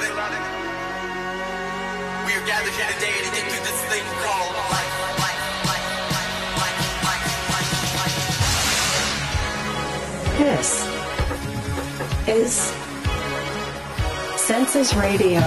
We are gathered here today to get through this thing called life. This is Census Radio.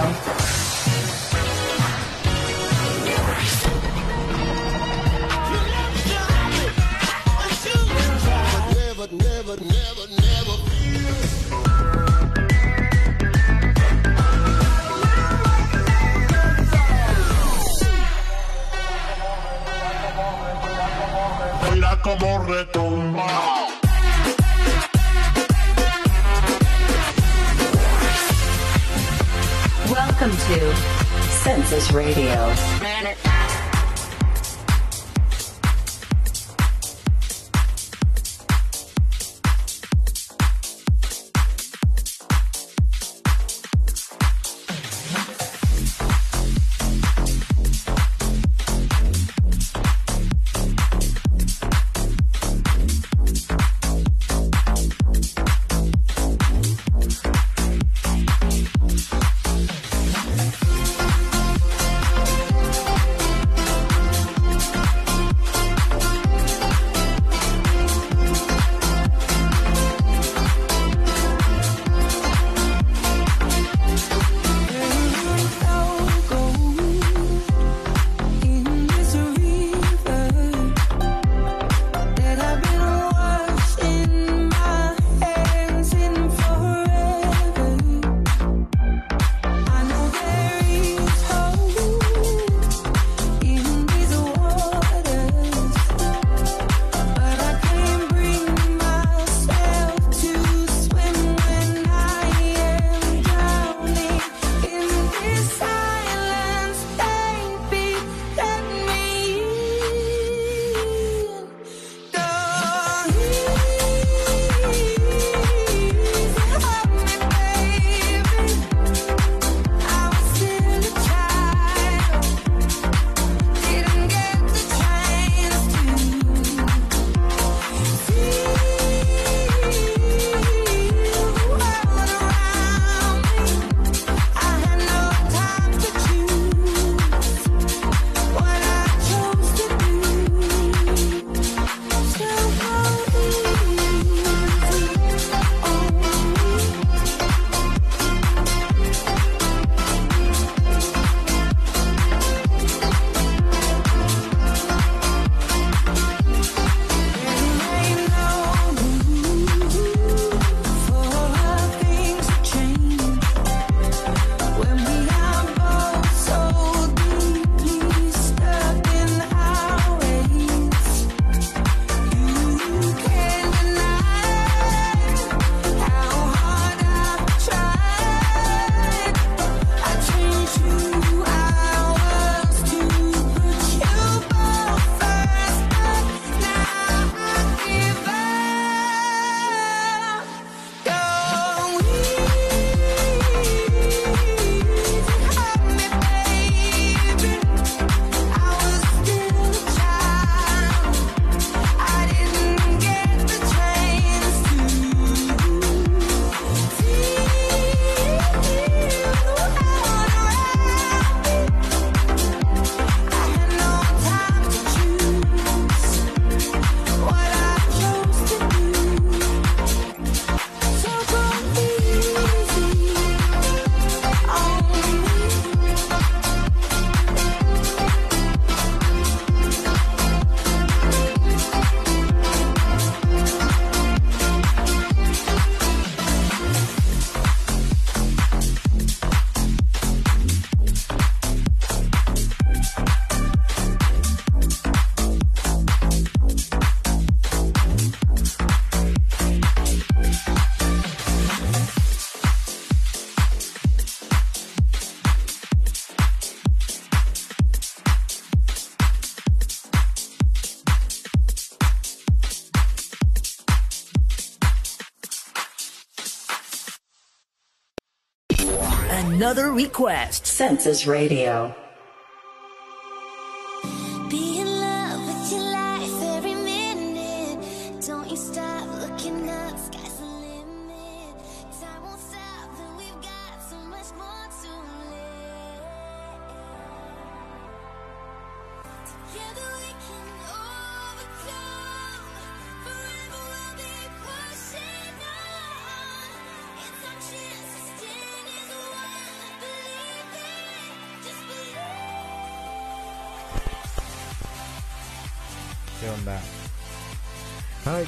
Another request. Census Radio.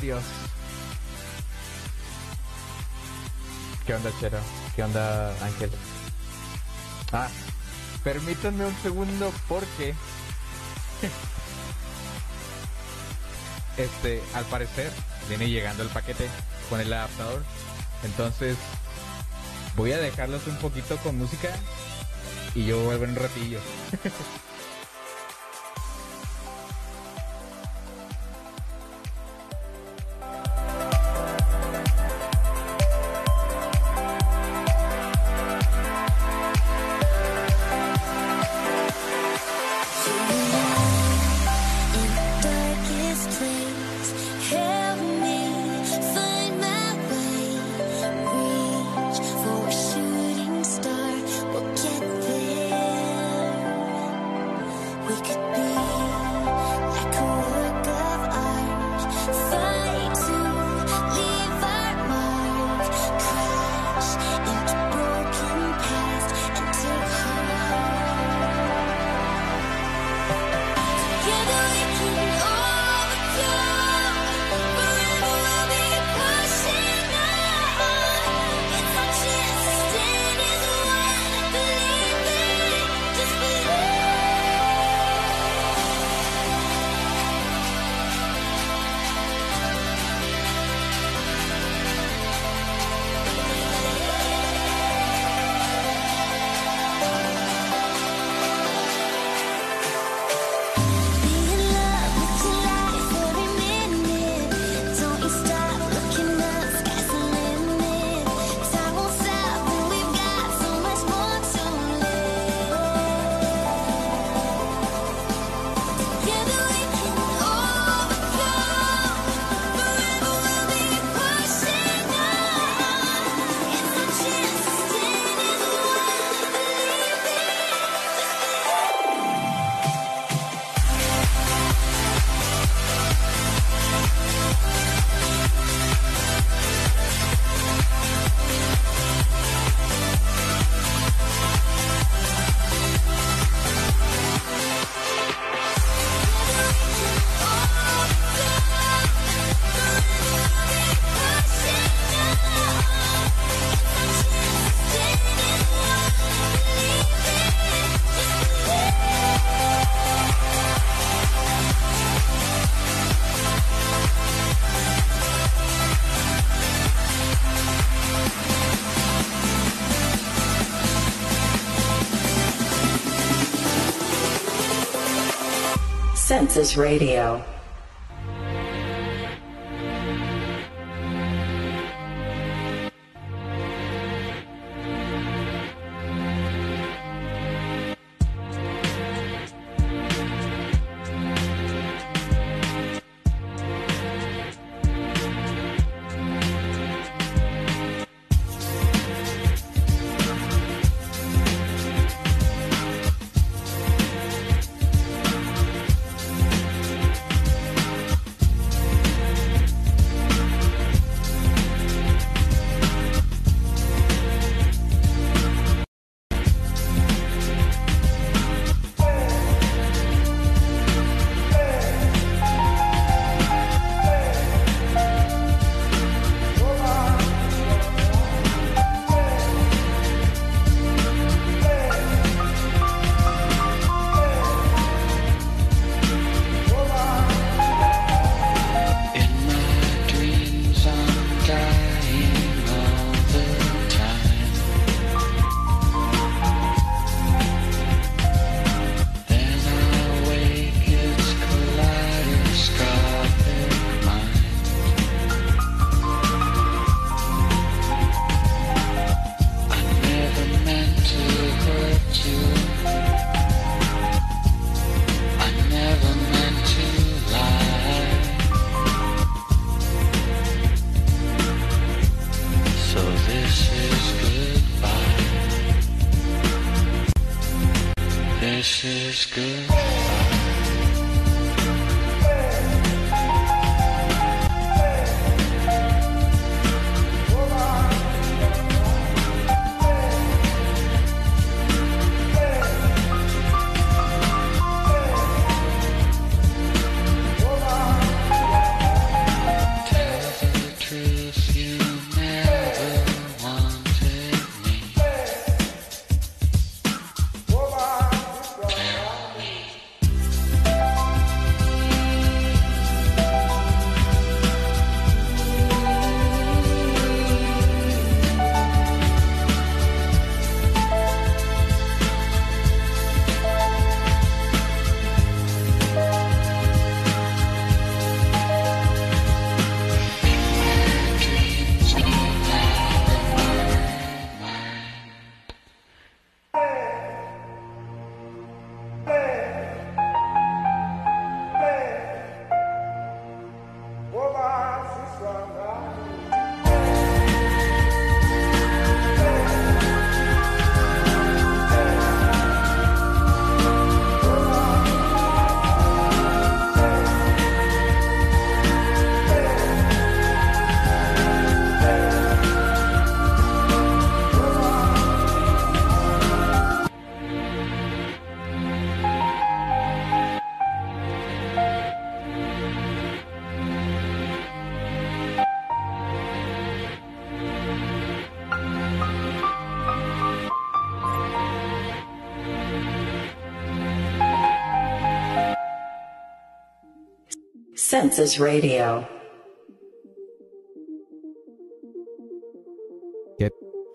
Dios. ¿Qué onda, Chero? ¿Qué onda, Ángel? Ah, permítanme un segundo porque... este, al parecer, viene llegando el paquete con el adaptador. Entonces, voy a dejarlos un poquito con música y yo vuelvo en un ratillo. Census Radio.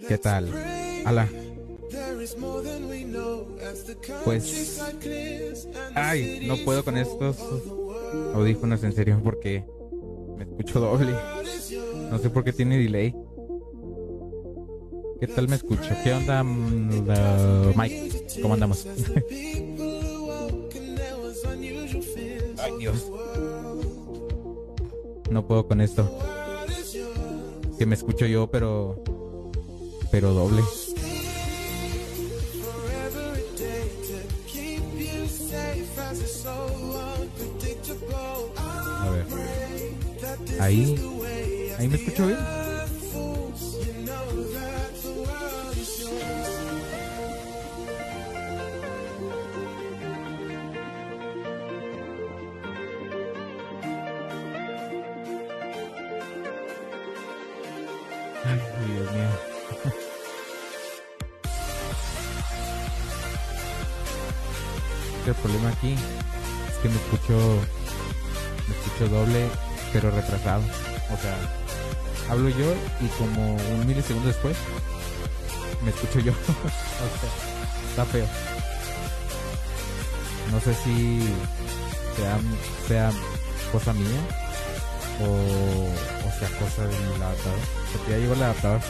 ¿Qué, tal? Ala. Pues... Ay, no puedo con estos audífonos en serio porque me escucho doble. No sé por qué tiene delay. ¿Qué tal me escucho? ¿Qué onda, mm, Mike? ¿Cómo andamos? Ay, Dios. No puedo con esto. Que me escucho yo, pero. Pero doble. A ver. Ahí. Ahí me escucho bien. O sea, hablo yo y como un milisegundo después me escucho yo. está feo. No sé si sea, sea cosa mía o, o sea cosa del adaptador. Porque ya llegó el adaptador.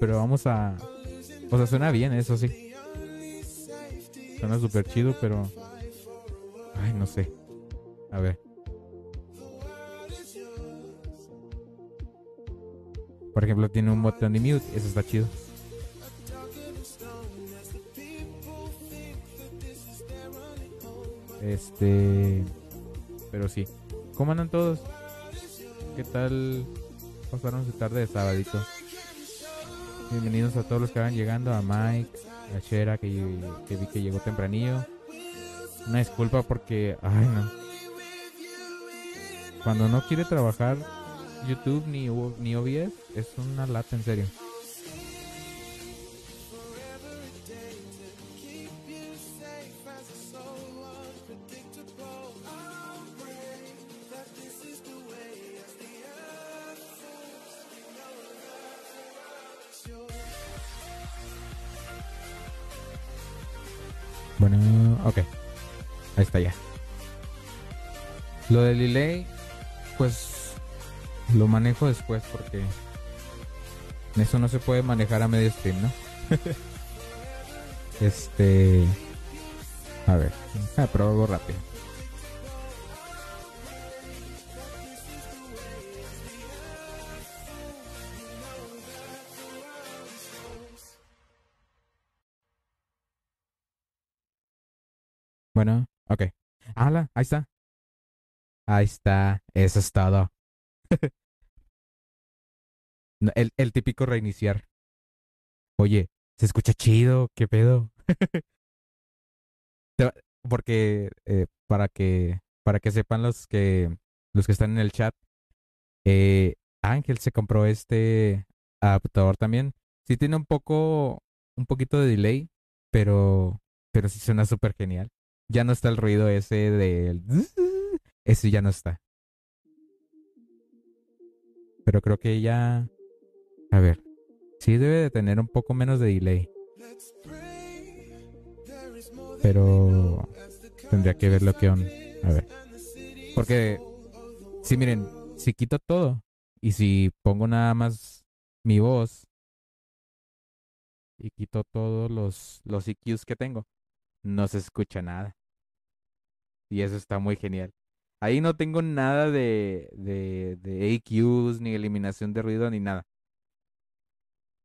Pero vamos a... O sea, suena bien, eso sí. Suena súper chido, pero... Ay, no sé. A ver. Por ejemplo, tiene un botón de mute. Eso está chido. Este... Pero sí. ¿Cómo andan todos? ¿Qué tal pasaron su tarde de sabadito? Bienvenidos a todos los que van llegando, a Mike, a Shera, que, que vi que llegó tempranillo. Una disculpa porque, ay no. Cuando no quiere trabajar YouTube ni, ni OBS, es una lata en serio. Ok. Ahí está ya. Lo del delay, pues lo manejo después porque eso no se puede manejar a medio stream, ¿no? este. A ver, ah, pero rápido. Bueno, ok. ¡Hala! Ahí está. Ahí está. Eso es todo. El, el típico reiniciar. Oye, se escucha chido. ¿Qué pedo? Porque eh, para que para que sepan los que los que están en el chat, eh, Ángel se compró este adaptador también. Sí tiene un poco un poquito de delay, pero pero sí suena súper genial. Ya no está el ruido ese del... Ese ya no está. Pero creo que ya... A ver. Sí debe de tener un poco menos de delay. Pero... Tendría que ver lo que... on- A ver. Porque... Sí, miren. Si quito todo. Y si pongo nada más mi voz. Y quito todos los, los EQs que tengo. No se escucha nada. Y eso está muy genial. Ahí no tengo nada de, de, AQs, ni eliminación de ruido, ni nada.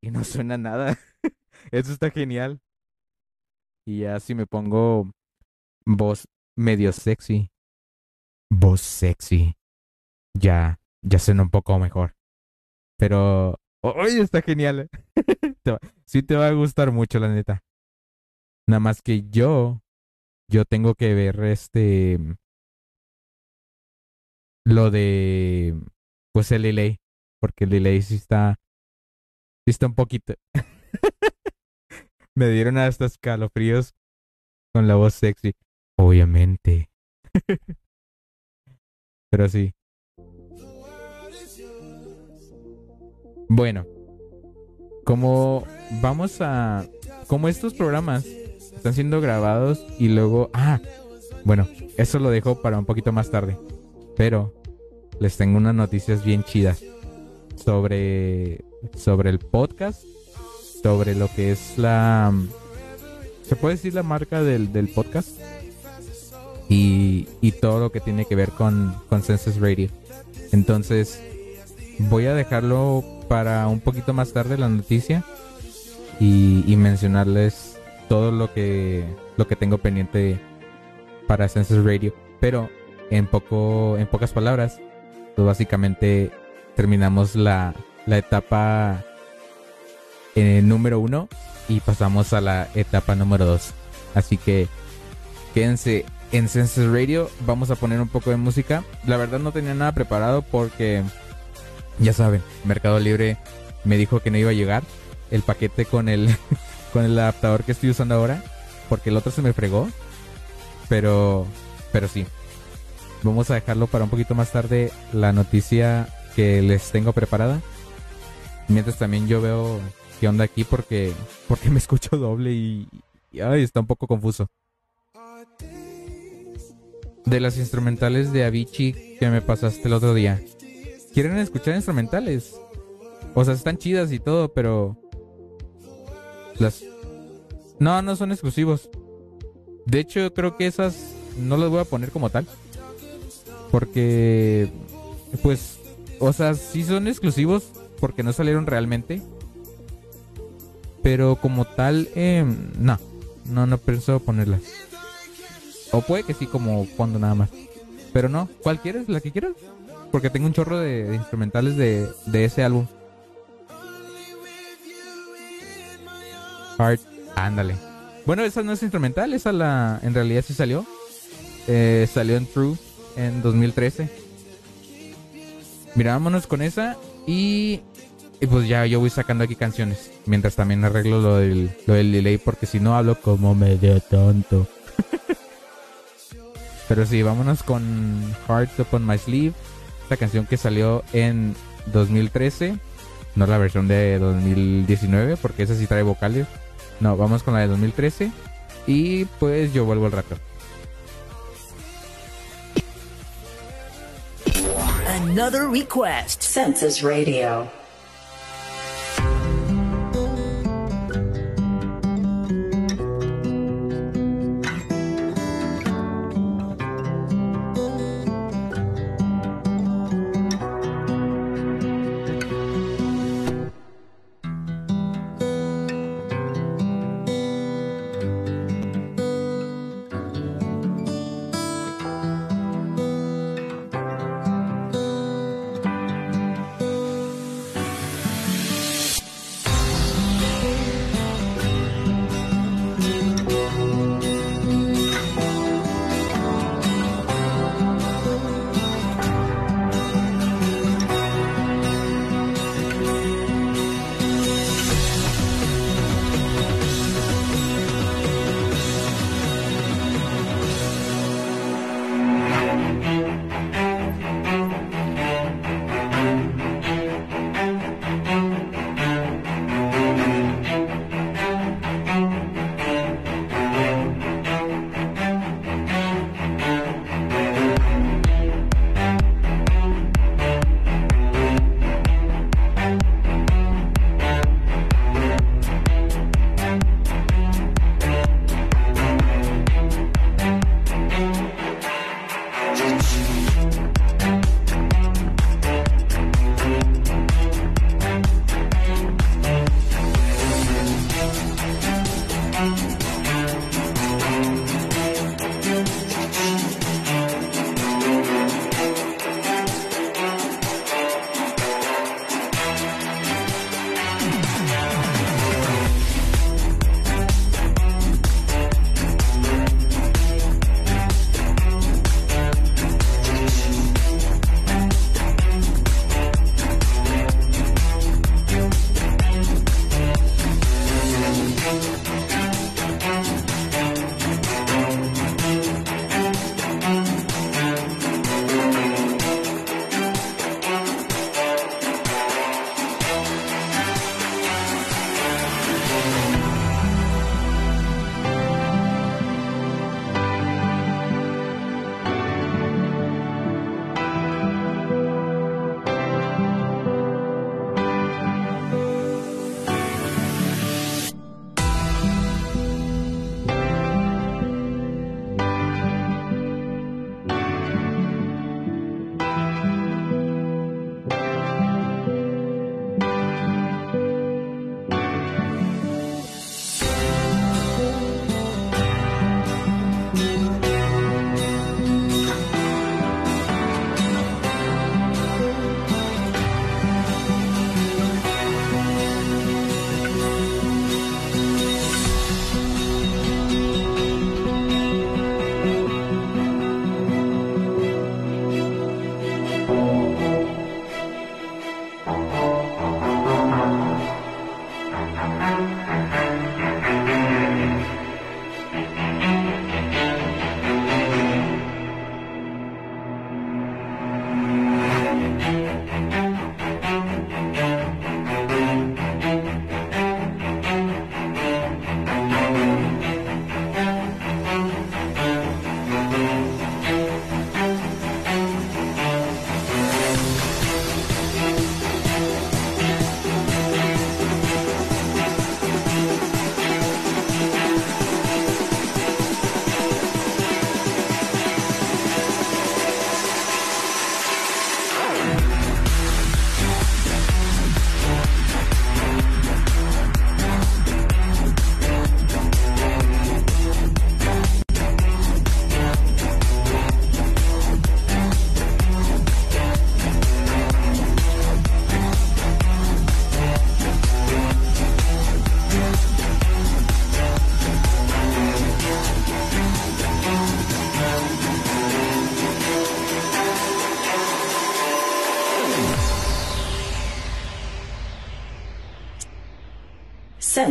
Y no suena nada. Eso está genial. Y ya si me pongo voz medio sexy. Voz sexy. Ya, ya suena un poco mejor. Pero, oye, está genial. Sí te va a gustar mucho, la neta. Nada más que yo, yo tengo que ver este, lo de, pues el delay, porque el delay sí está, sí está un poquito. Me dieron hasta escalofríos con la voz sexy. Obviamente. Pero sí. Bueno. Como vamos a... Como estos programas están siendo grabados y luego... Ah, bueno, eso lo dejo para un poquito más tarde. Pero les tengo unas noticias bien chidas sobre, sobre el podcast, sobre lo que es la... ¿Se puede decir la marca del, del podcast? Y, y todo lo que tiene que ver con, con Census Radio. Entonces, voy a dejarlo para un poquito más tarde la noticia y, y mencionarles todo lo que, lo que tengo pendiente para Census Radio. Pero en poco, en pocas palabras, pues básicamente terminamos la, la etapa eh, número uno y pasamos a la etapa número dos. Así que quédense en Census Radio. Vamos a poner un poco de música. La verdad no tenía nada preparado porque ya saben, Mercado Libre me dijo que no iba a llegar el paquete con el con el adaptador que estoy usando ahora porque el otro se me fregó. Pero pero sí. Vamos a dejarlo para un poquito más tarde la noticia que les tengo preparada. Mientras también yo veo qué onda aquí porque porque me escucho doble y, y ay, está un poco confuso. De las instrumentales de Avicii que me pasaste el otro día. ¿Quieren escuchar instrumentales? O sea, están chidas y todo, pero las No, no son exclusivos. De hecho, creo que esas no las voy a poner como tal. Porque pues o sea, sí son exclusivos porque no salieron realmente. Pero como tal, eh, no. No, no pienso ponerlas. O puede que sí, como fondo nada más. Pero no, ¿cuál quieres? ¿La que quieras? Porque tengo un chorro de, de instrumentales de, de ese álbum. Heart, ándale. Bueno, esa no es instrumental, esa la, en realidad sí salió. Eh, salió en True en 2013. Mira, vámonos con esa y, y pues ya yo voy sacando aquí canciones. Mientras también arreglo lo del, lo del delay porque si no hablo como medio tonto. Pero sí, vámonos con Heart Upon My Sleeve. Esta canción que salió en 2013. No la versión de 2019 porque esa sí trae vocales. No, vamos con la de 2013. Y pues yo vuelvo al rato. Another request. Census Radio.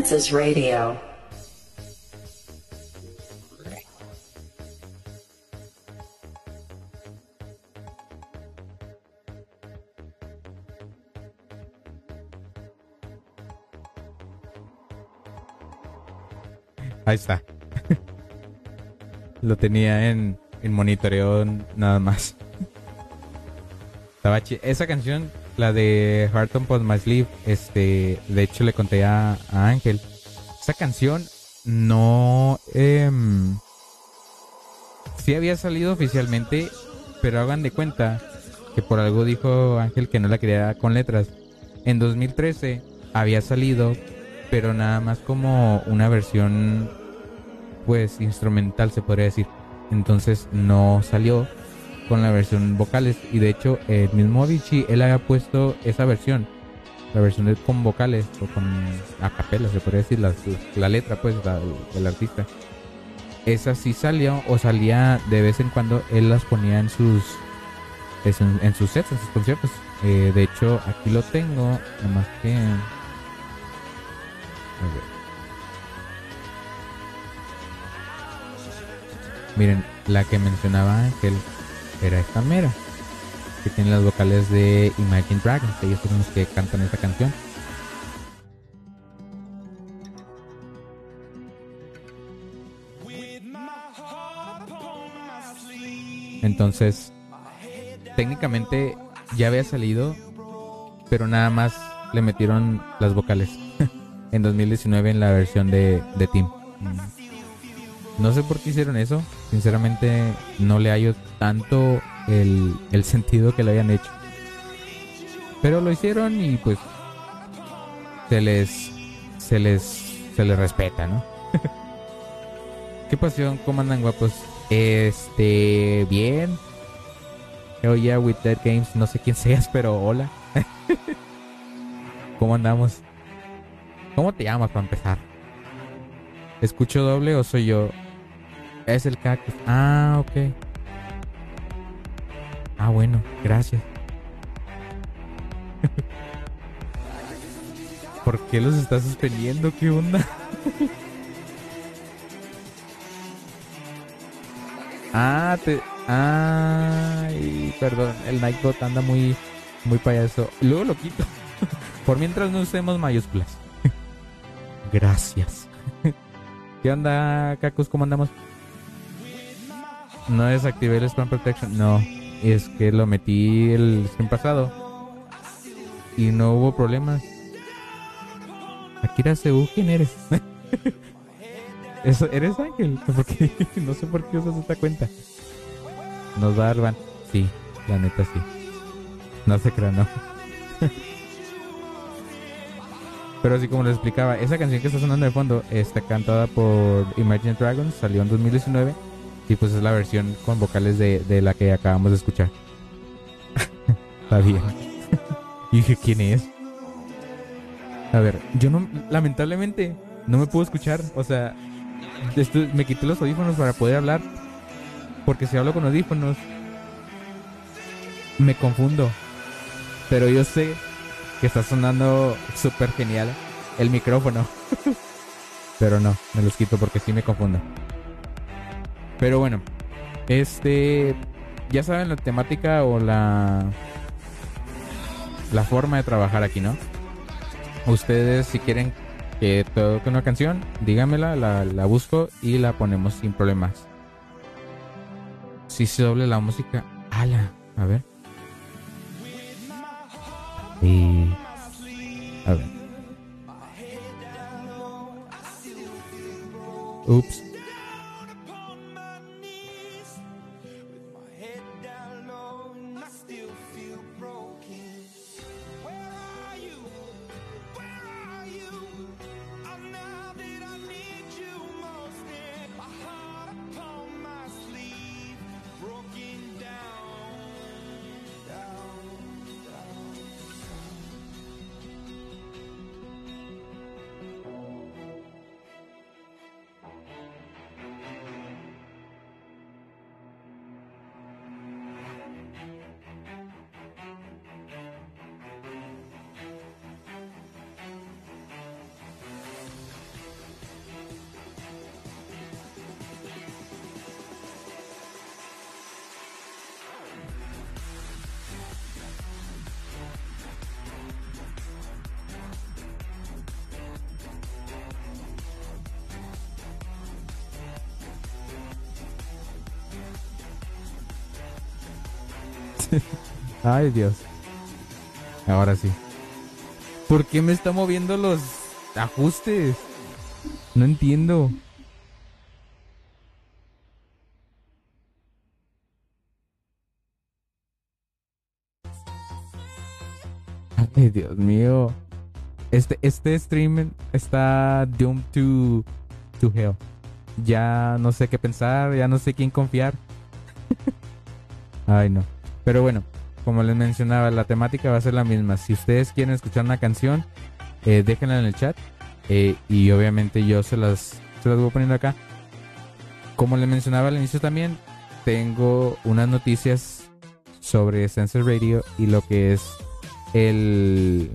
Census Radio. Ahí está. Lo tenía en, en monitoreo nada más. Estaba chi- Esa canción, la de Heart on My Sleeve, este, de hecho le conté a, Ángel. Esa canción no, em, sí había salido oficialmente, pero hagan de cuenta que por algo dijo Ángel que no la quería con letras. En 2013 había salido, pero nada más como una versión, pues instrumental se podría decir. Entonces no salió con la versión vocales y de hecho el mismo Avicii él había puesto esa versión, la versión con vocales o con a capela se podría decir, las- la, letra pues la- del artista. Esa sí salió o salía de vez en cuando él las ponía en sus en, sus sets, en sus conciertos. Eh, de hecho, aquí lo tengo, nada más que. Miren, la que mencionaba Ángel era esta mera, que tiene las vocales de Imagine Dragons, ellos son los que cantan esta canción. Entonces, técnicamente ya había salido, pero nada más le metieron las vocales en 2019 en la versión de, de Team. No sé por qué hicieron eso, sinceramente no le hallo tanto el, el sentido que lo hayan hecho. Pero lo hicieron y pues se les se les se les respeta, ¿no? ¿Qué pasión? ¿Cómo andan guapos? Este, bien. Oh yeah, with Dead Games, no sé quién seas, pero hola. ¿Cómo andamos? ¿Cómo te llamas para empezar? ¿Escucho doble o soy yo? Es el cactus. Ah, ok. Ah, bueno, gracias. ¿Por qué los estás suspendiendo? ¿Qué onda? ah, te... Ay, perdón, el Nightbot anda muy, muy payaso. Luego lo quito. Por mientras no usemos mayúsculas. Gracias. ¿Qué onda, Cacos? ¿Cómo andamos? No desactivé el Spam Protection. No, es que lo metí el stream pasado. Y no hubo problemas. Akira Seu, ¿quién eres? ¿Eres Ángel? Porque no sé por qué usas esta cuenta. Nos va a dar ban. Sí, la neta sí. No se crea, no. Pero así como les explicaba, esa canción que está sonando de fondo está cantada por Imagine Dragons, salió en 2019 y pues es la versión con vocales de, de la que acabamos de escuchar. está y dije, ¿quién es? A ver, yo no, lamentablemente, no me puedo escuchar. O sea, me quité los audífonos para poder hablar. Porque si hablo con audífonos, me confundo. Pero yo sé que está sonando súper genial el micrófono. Pero no, me los quito porque sí me confundo. Pero bueno, este. Ya saben la temática o la. La forma de trabajar aquí, ¿no? Ustedes, si quieren que toque una canción, dígamela, la, la busco y la ponemos sin problemas. Si se doble la música, ala, a ver. Y. A ver. Ups. Ay, Dios. Ahora sí. ¿Por qué me está moviendo los ajustes? No entiendo. Ay, Dios mío. Este, este stream está doomed to, to hell. Ya no sé qué pensar, ya no sé quién confiar. Ay, no. Pero bueno, como les mencionaba, la temática va a ser la misma. Si ustedes quieren escuchar una canción, eh, déjenla en el chat. eh, y obviamente yo se las, se las voy poniendo acá. Como les mencionaba al inicio también, tengo unas noticias sobre Sensor Radio y lo que es el,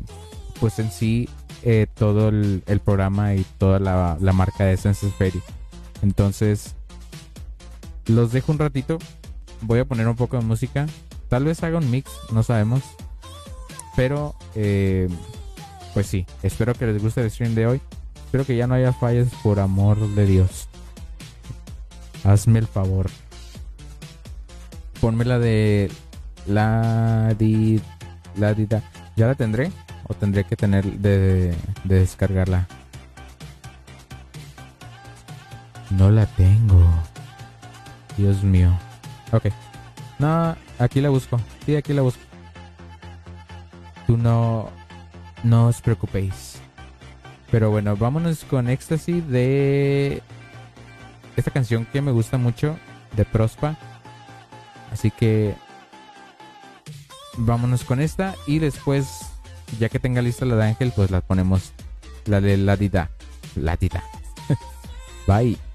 pues en sí, eh, todo el, programa y toda la, la marca de Sensor Radio. Entonces, los dejo un ratito. Voy a poner un poco de música. Tal vez haga un mix, no sabemos. Pero, eh, pues sí, espero que les guste el stream de hoy. Espero que ya no haya fallas por amor de Dios. Hazme el favor. Ponme la de la di la. ¿Ya la tendré? ¿O tendré que tener de, de descargarla? No la tengo. Dios mío. Ok. No, aquí la busco. Sí, aquí la busco. Tú no, no os preocupéis. Pero bueno, vámonos con Ecstasy de esta canción que me gusta mucho de Prospa. Así que vámonos con esta y después, ya que tenga lista la de Ángel, pues la ponemos la de la Dida. La Dida. Bye.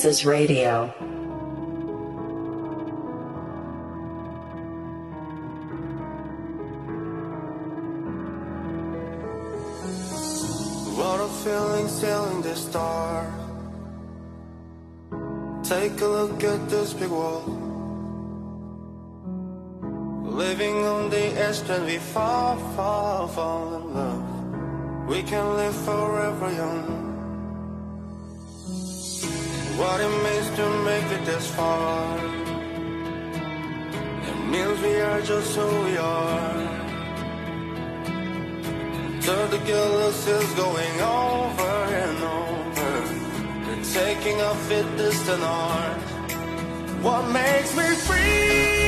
Census Radio. What a feeling sailing the star. Take a look at this big wall. Living on the edge, then we fall, fall, fall in love. We can live forever young. What it means to make it this far. It means we are just who we are. The guilt is going over and over. They're taking a fit distant art. What makes me free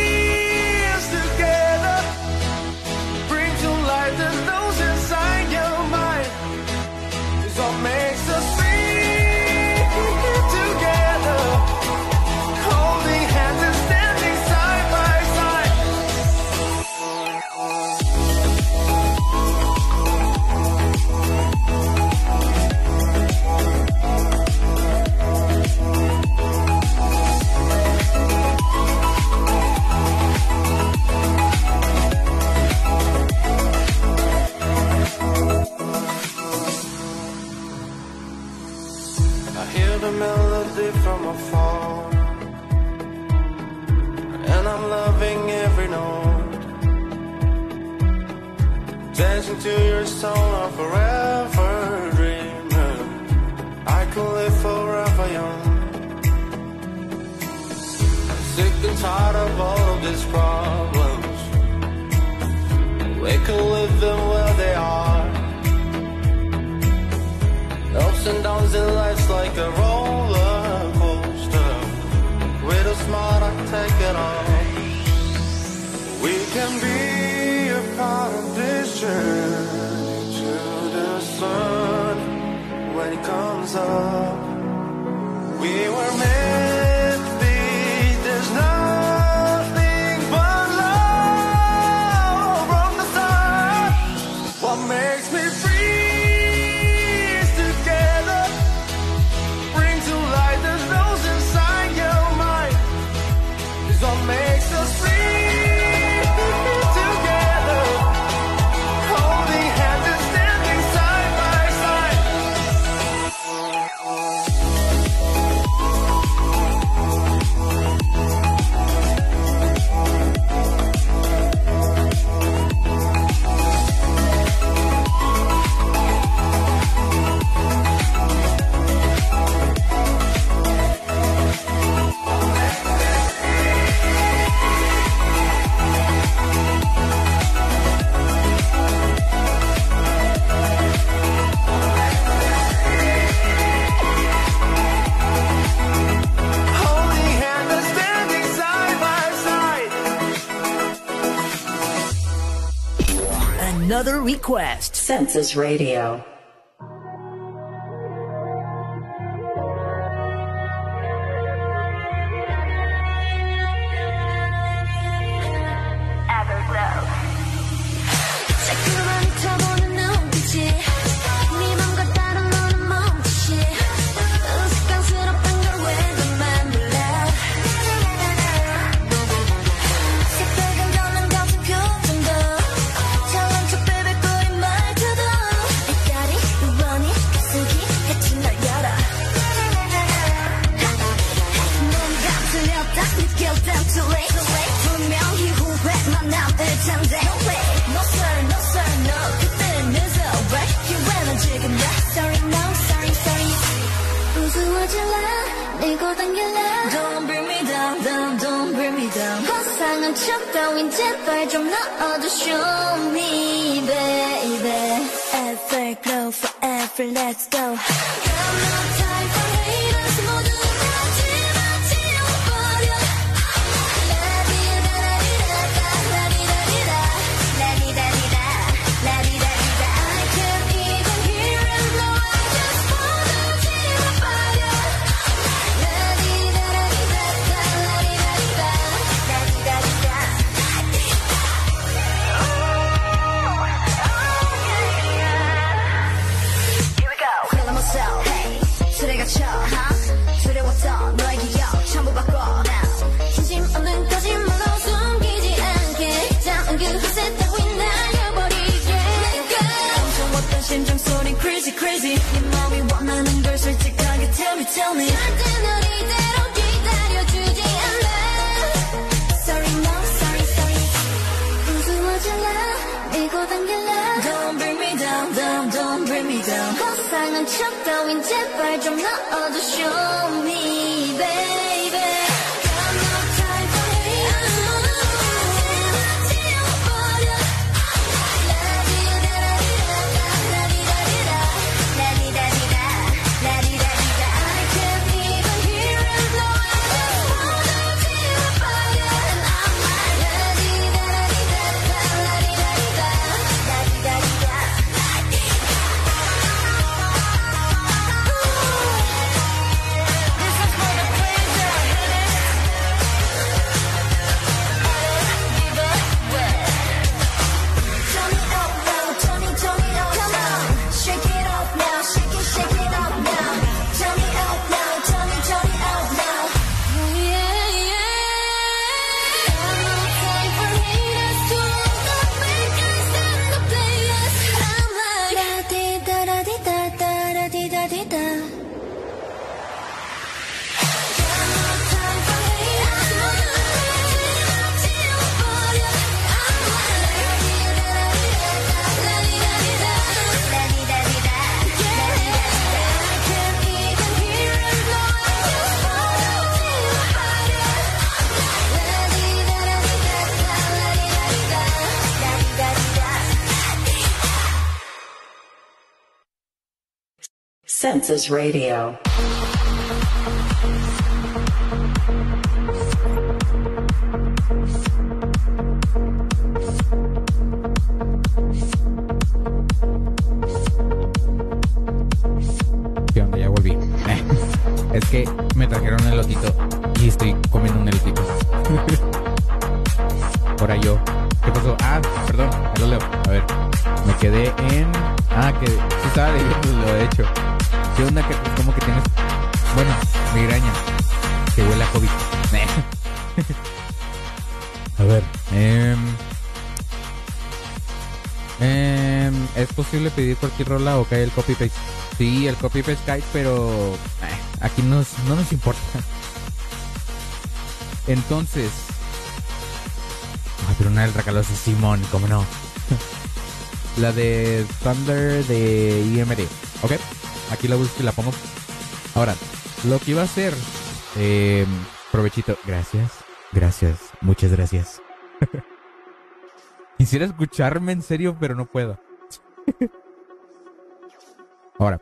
melody from afar. And I'm loving every note. Dancing to your song of forever dreaming. I could live forever young. I'm sick and tired of all of these problems. We could live them where they are ups and downs in life's like a roller coaster. With a smile, I take it all. We can be a part of this journey to the sun when it comes up. We were made. other request. Census Radio. Census Radio. Posible pedir cualquier rola o cae el copy paste? Sí, el copy paste cae, pero eh, aquí nos, no nos importa. Entonces. Ay, pero una del Racaloso Simón, ¿cómo no? la de Thunder de IMD. ¿Ok? Aquí la busco y la pongo. Ahora, lo que iba a hacer. Eh, provechito. Gracias. Gracias. Muchas gracias. Quisiera escucharme en serio, pero no puedo. Ahora,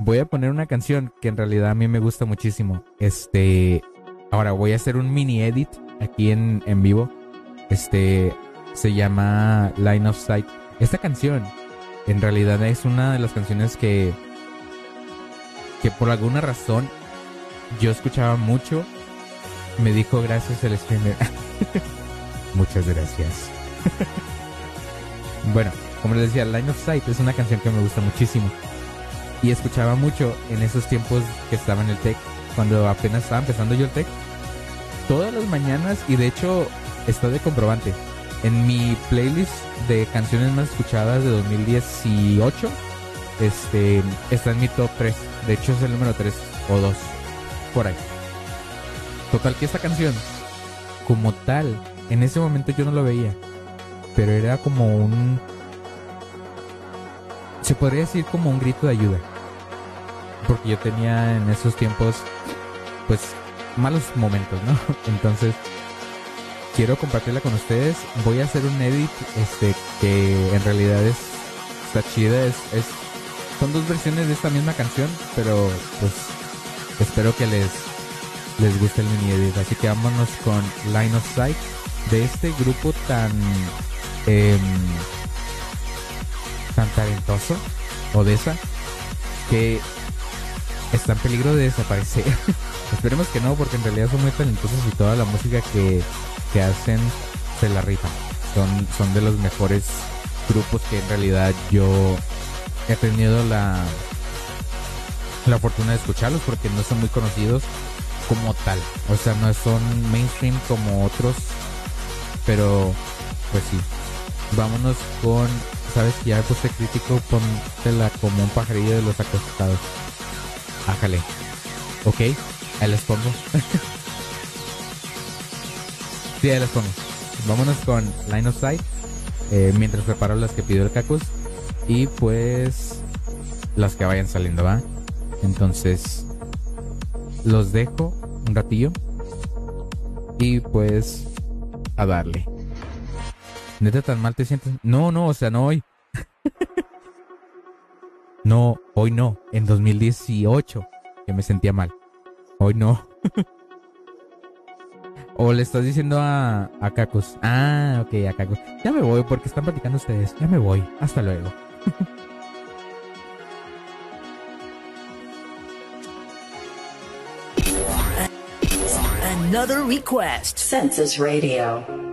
voy a poner una canción que en realidad a mí me gusta muchísimo. Este. Ahora voy a hacer un mini edit aquí en, en vivo. Este. Se llama Line of Sight. Esta canción, en realidad es una de las canciones que. que por alguna razón yo escuchaba mucho. Me dijo gracias el streamer. Muchas gracias. bueno, como les decía, Line of Sight es una canción que me gusta muchísimo. Y escuchaba mucho en esos tiempos que estaba en el tech, cuando apenas estaba empezando yo el tech. Todas las mañanas, y de hecho está de comprobante. En mi playlist de canciones más escuchadas de 2018, este, está en mi top 3. De hecho es el número 3 o 2, por ahí. Total que esta canción, como tal, en ese momento yo no lo veía. Pero era como un... Se podría decir como un grito de ayuda. Porque yo tenía en esos tiempos, pues, malos momentos, ¿no? Entonces, quiero compartirla con ustedes. Voy a hacer un edit, este, que en realidad es, está chida. Es, es, son dos versiones de esta misma canción, pero, pues, espero que les, les guste el mini edit. Así que vámonos con Line of Sight de este grupo tan em, tan talentoso Odessa que está en peligro de desaparecer. Esperemos que no, porque en realidad son muy talentosos y toda la música que, que hacen se la rifan. Son, son de los mejores grupos que en realidad yo he tenido la, la fortuna de escucharlos porque no son muy conocidos como tal. O sea, no son mainstream como otros. Pero, pues sí. Vámonos con. Sabes que ya puse crítico. Póntela como un pajarillo de los acostados. Ájale. Ok, ahí les pongo. sí, ahí les pongo. Vámonos con Line of Sight. eh, mientras preparo las que pidió el Cacus. Y pues. Las que vayan saliendo, ¿va? Entonces. Los dejo un ratillo. Y pues. A darle. ¿Neta tan mal te sientes? No, no, o sea, no hoy. no, hoy no. En 2018 que me sentía mal. Hoy no. o le estás diciendo a, a Cacus. Ah, ok, a Cacus. Ya me voy porque están platicando ustedes. Ya me voy. Hasta luego. Another request. Census Radio.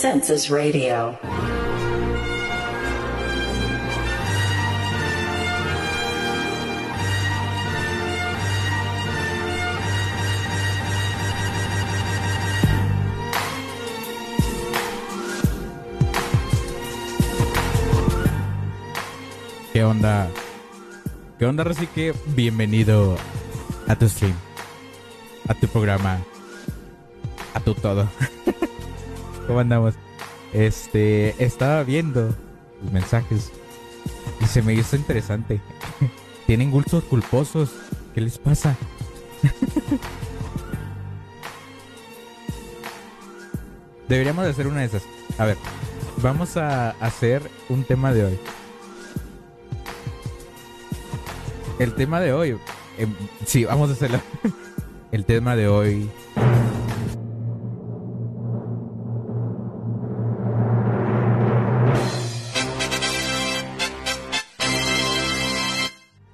Census Radio. ¿Qué onda? ¿Qué onda, Así bienvenido a tu stream, a tu programa, a tu todo. ¿Cómo andamos? Este, estaba viendo los mensajes y se me hizo interesante. Tienen gustos culposos. ¿Qué les pasa? Deberíamos hacer una de esas. A ver, vamos a hacer un tema de hoy. El tema de hoy. Eh, sí, vamos a hacerlo. El tema de hoy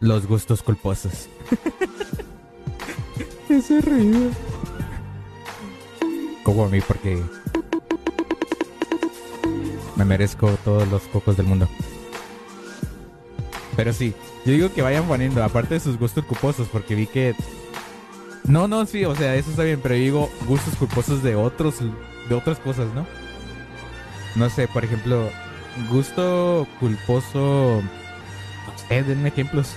Los gustos culposos. Ese ruido. Como a mí, porque me merezco todos los cocos del mundo. Pero sí, yo digo que vayan poniendo, aparte de sus gustos culposos, porque vi que... No, no, sí, o sea, eso está bien, pero digo gustos culposos de otros, de otras cosas, ¿no? No sé, por ejemplo, gusto culposo Sé, denme ejemplos.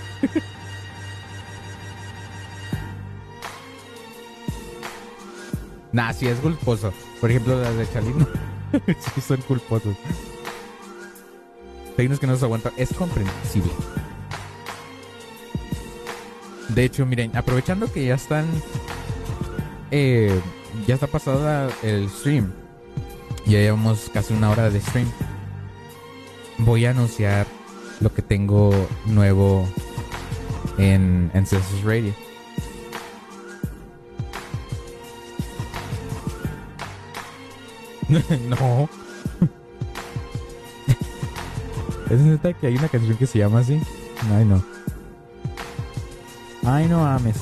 Nah, sí es culposo. Por ejemplo, las de Chalino. sí son culposos. Unos que no se aguantan. Es comprensible. De hecho, miren, aprovechando que ya están. eh, ya está pasada el stream. Ya llevamos casi una hora de stream. Voy a anunciar lo que tengo nuevo en, en Census Radio. no. ¿Es neta que hay una canción que se llama así? Ay, no. Ay, no ames.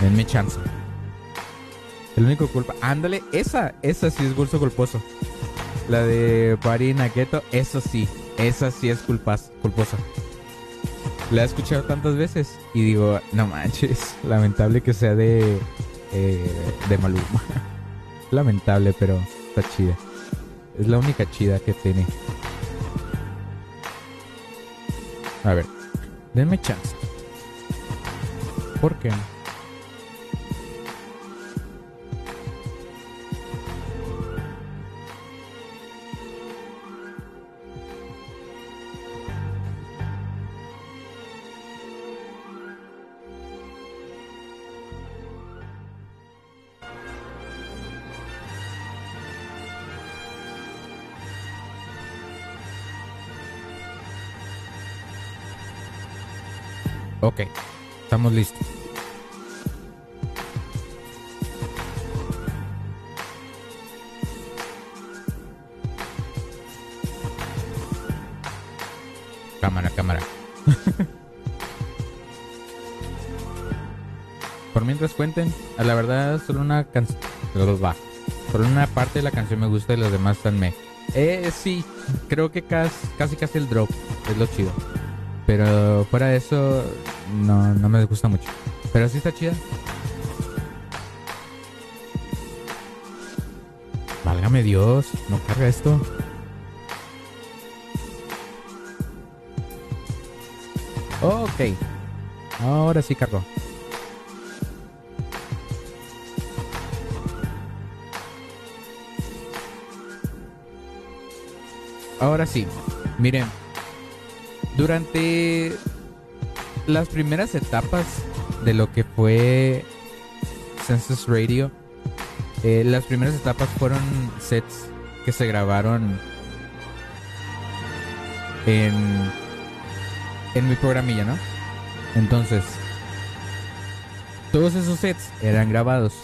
Denme chance. El único culpa. Ándale, esa, esa sí es gusto culposo. La de Party Naqueto, eso sí. Esa sí es culpas, culposa. La he escuchado tantas veces y digo, no manches, lamentable que sea de eh, de Maluma. lamentable, pero está chida. Es la única chida que tiene. A ver, denme chance. ¿Por qué? Ok, estamos listos. Cámara, cámara. Por mientras cuenten, a la verdad solo una canción... va. Solo una parte de la canción me gusta y los demás están me. Eh, sí, creo que casi, casi casi el drop es lo chido. Pero fuera de eso, no, no me gusta mucho. Pero sí está chida. Válgame Dios, no carga esto. Ok. Ahora sí cargó. Ahora sí. Miren, durante las primeras etapas de lo que fue Census Radio, eh, las primeras etapas fueron sets que se grabaron en, en mi programilla, ¿no? Entonces, todos esos sets eran grabados.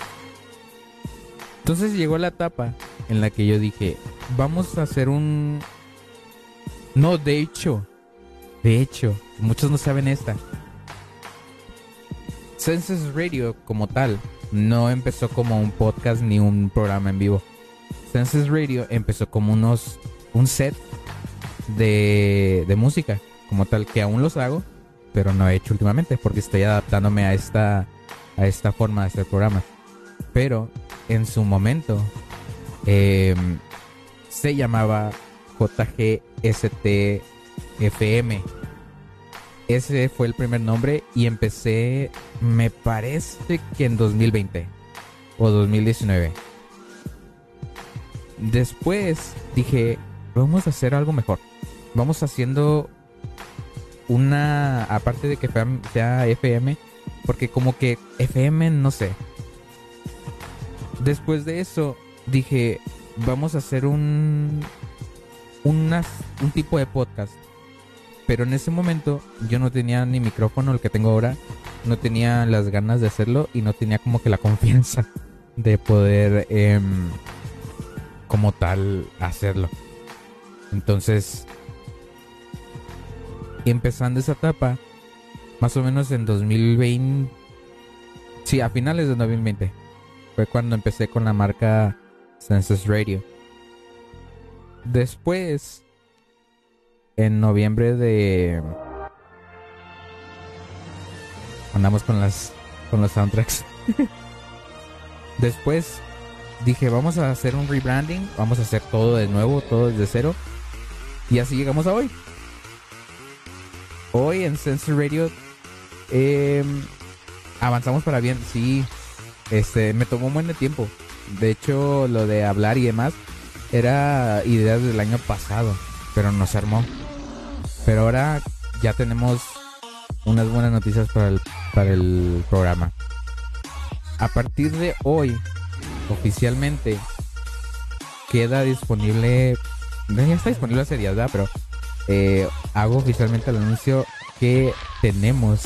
Entonces llegó la etapa en la que yo dije, vamos a hacer un... No, de hecho, de hecho, muchos no saben esta. Census Radio como tal no empezó como un podcast ni un programa en vivo. Census Radio empezó como unos un set de, de música como tal que aún los hago, pero no he hecho últimamente porque estoy adaptándome a esta a esta forma de hacer programas. Pero en su momento eh, se llamaba JGST FM. Ese fue el primer nombre y empecé, me parece que en 2020 o 2019. Después dije, vamos a hacer algo mejor. Vamos haciendo una, aparte de que sea- FM, porque como que FM, no sé. Después de eso dije, vamos a hacer un, unas, un tipo de podcast pero en ese momento yo no tenía ni micrófono el que tengo ahora, no tenía las ganas de hacerlo y no tenía como que la confianza de poder em, como tal hacerlo. Entonces, empezando esa etapa, más o menos en 2020, sí, a finales de 2020, Fue cuando empecé con la marca Census Radio. Después, en noviembre de... Andamos con las con los soundtracks. Después dije, vamos a hacer un rebranding, vamos a hacer todo de nuevo, todo desde cero. Y así llegamos a hoy. Hoy en Sensor Radio eh, avanzamos para bien, sí. Este, me tomó un buen de tiempo. De hecho, lo de hablar y demás era ideas del año pasado, pero no se armó. Pero ahora ya tenemos unas buenas noticias para el, para el programa. A partir de hoy, oficialmente, queda disponible. Ya está disponible hace días, ¿verdad? Pero eh, hago oficialmente el anuncio que tenemos.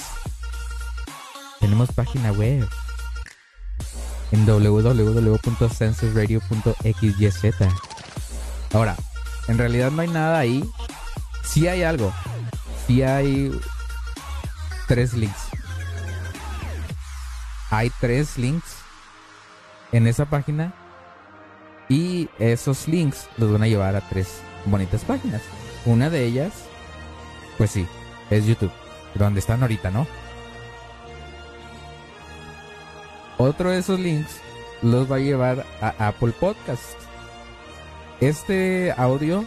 Tenemos página web en www.censusradio.xyz. Ahora, en realidad no hay nada ahí. Sí hay algo. Sí hay tres links. Hay tres links en esa página y esos links los van a llevar a tres bonitas páginas. Una de ellas, pues sí, es YouTube, donde están ahorita, ¿no? Otro de esos links los va a llevar a Apple Podcast. Este audio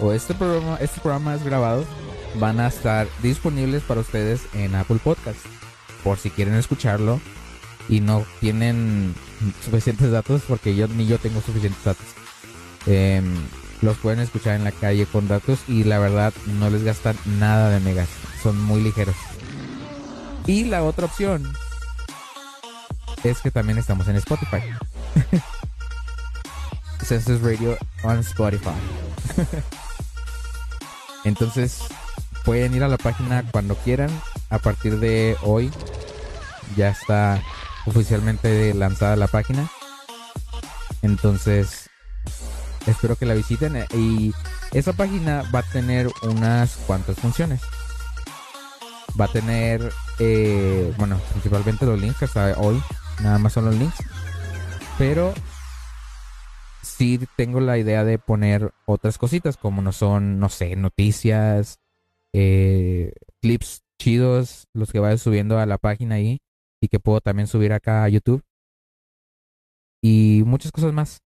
o este programa, este programa es grabado, van a estar disponibles para ustedes en Apple Podcast. Por si quieren escucharlo y no tienen suficientes datos, porque yo ni yo tengo suficientes datos. Em, los pueden escuchar en la calle con datos y la verdad no les gastan nada de megas. Son muy ligeros. Y la otra opción es que también estamos en Spotify. Census Radio on Spotify. Entonces pueden ir a la página cuando quieran. A partir de hoy ya está oficialmente lanzada la página. Entonces espero que la visiten eh, y esa página va a tener unas cuantas funciones. Va a tener, eh, bueno, principalmente los links hasta hoy. Nada más son los links. Pero sí tengo la idea de poner otras cositas como no son, no sé, noticias, eh, clips chidos, los que vaya subiendo a la página ahí y que puedo también subir acá a YouTube. Y muchas cosas más.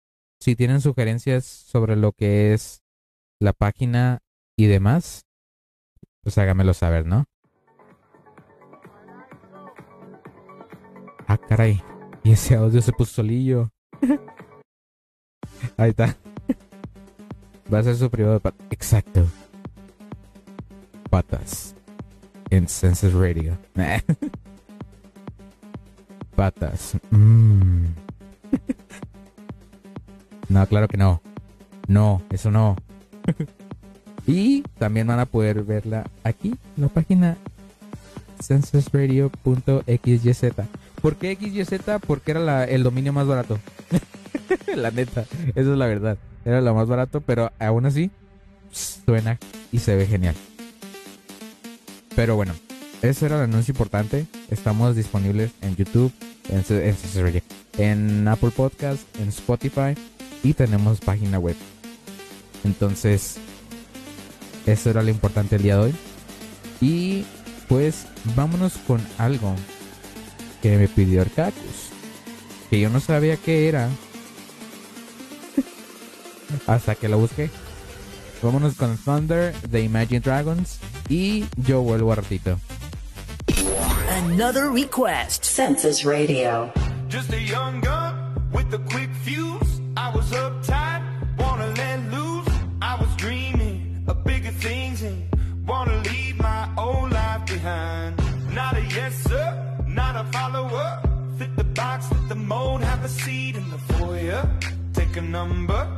Si tienen sugerencias sobre lo que es la página y demás, pues háganmelo saber, ¿no? Ah, caray. Y ese audio se puso solillo. Ahí está. Va a ser su privado de patas. Exacto. Patas. En Census Radio. Patas. Mm. No, claro que no. No, eso no. y también van a poder verla aquí, en la página censusradio.xyz. ¿Por qué XYZ? Porque era el dominio más barato. la neta, esa es la verdad. Era lo más barato, pero aún así suena y se ve genial. Pero bueno, ese era el anuncio importante. Estamos disponibles en YouTube, en, en, en Apple Podcast, en Spotify y tenemos página web. Entonces, eso era lo importante el día de hoy. Y pues vámonos con algo que me pidió Arcacus. Que yo no sabía qué era. Hasta que lo busqué. Vámonos con Thunder de Imagine Dragons. Y yo vuelvo a ratito. Another request. Census Radio. Just a young gun with a quick fuse. I was uptight, wanna let loose. I was dreaming of bigger things and wanna leave my old life behind. Not a yes sir, not a follower. Fit the box, fit the mold, have a seat in the foyer. Take a number.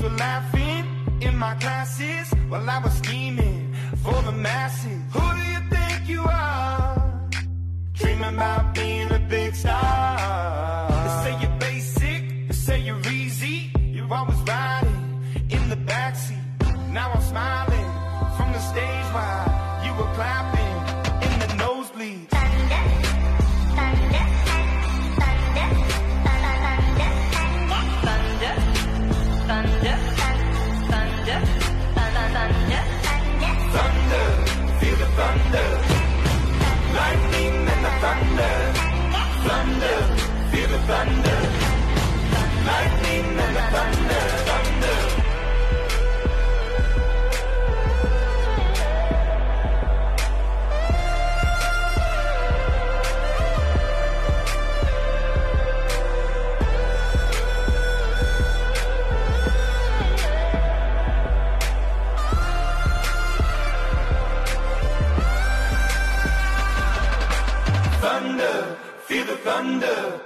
were laughing in my classes while I was scheming for the masses. Who do you think you are? Dreaming about being a big star. thunder. Lightning and a thunder, thunder. Thunder, feel the thunder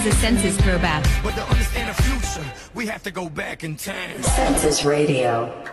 is a census throwback. But to understand the future, we have to go back in time. Census Radio.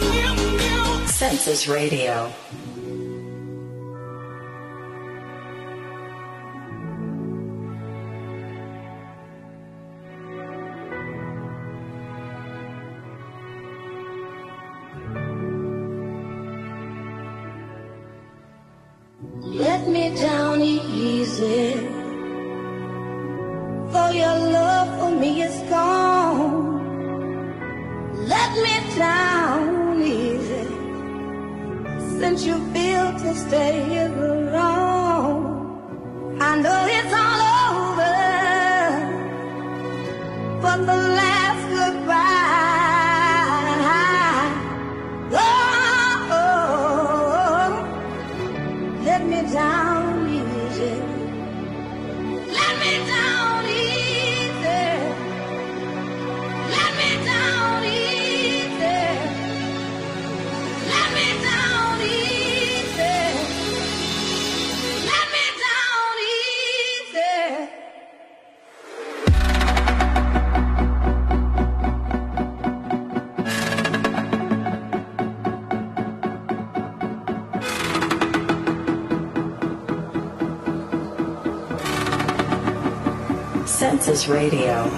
New, new. Census Radio. Radio.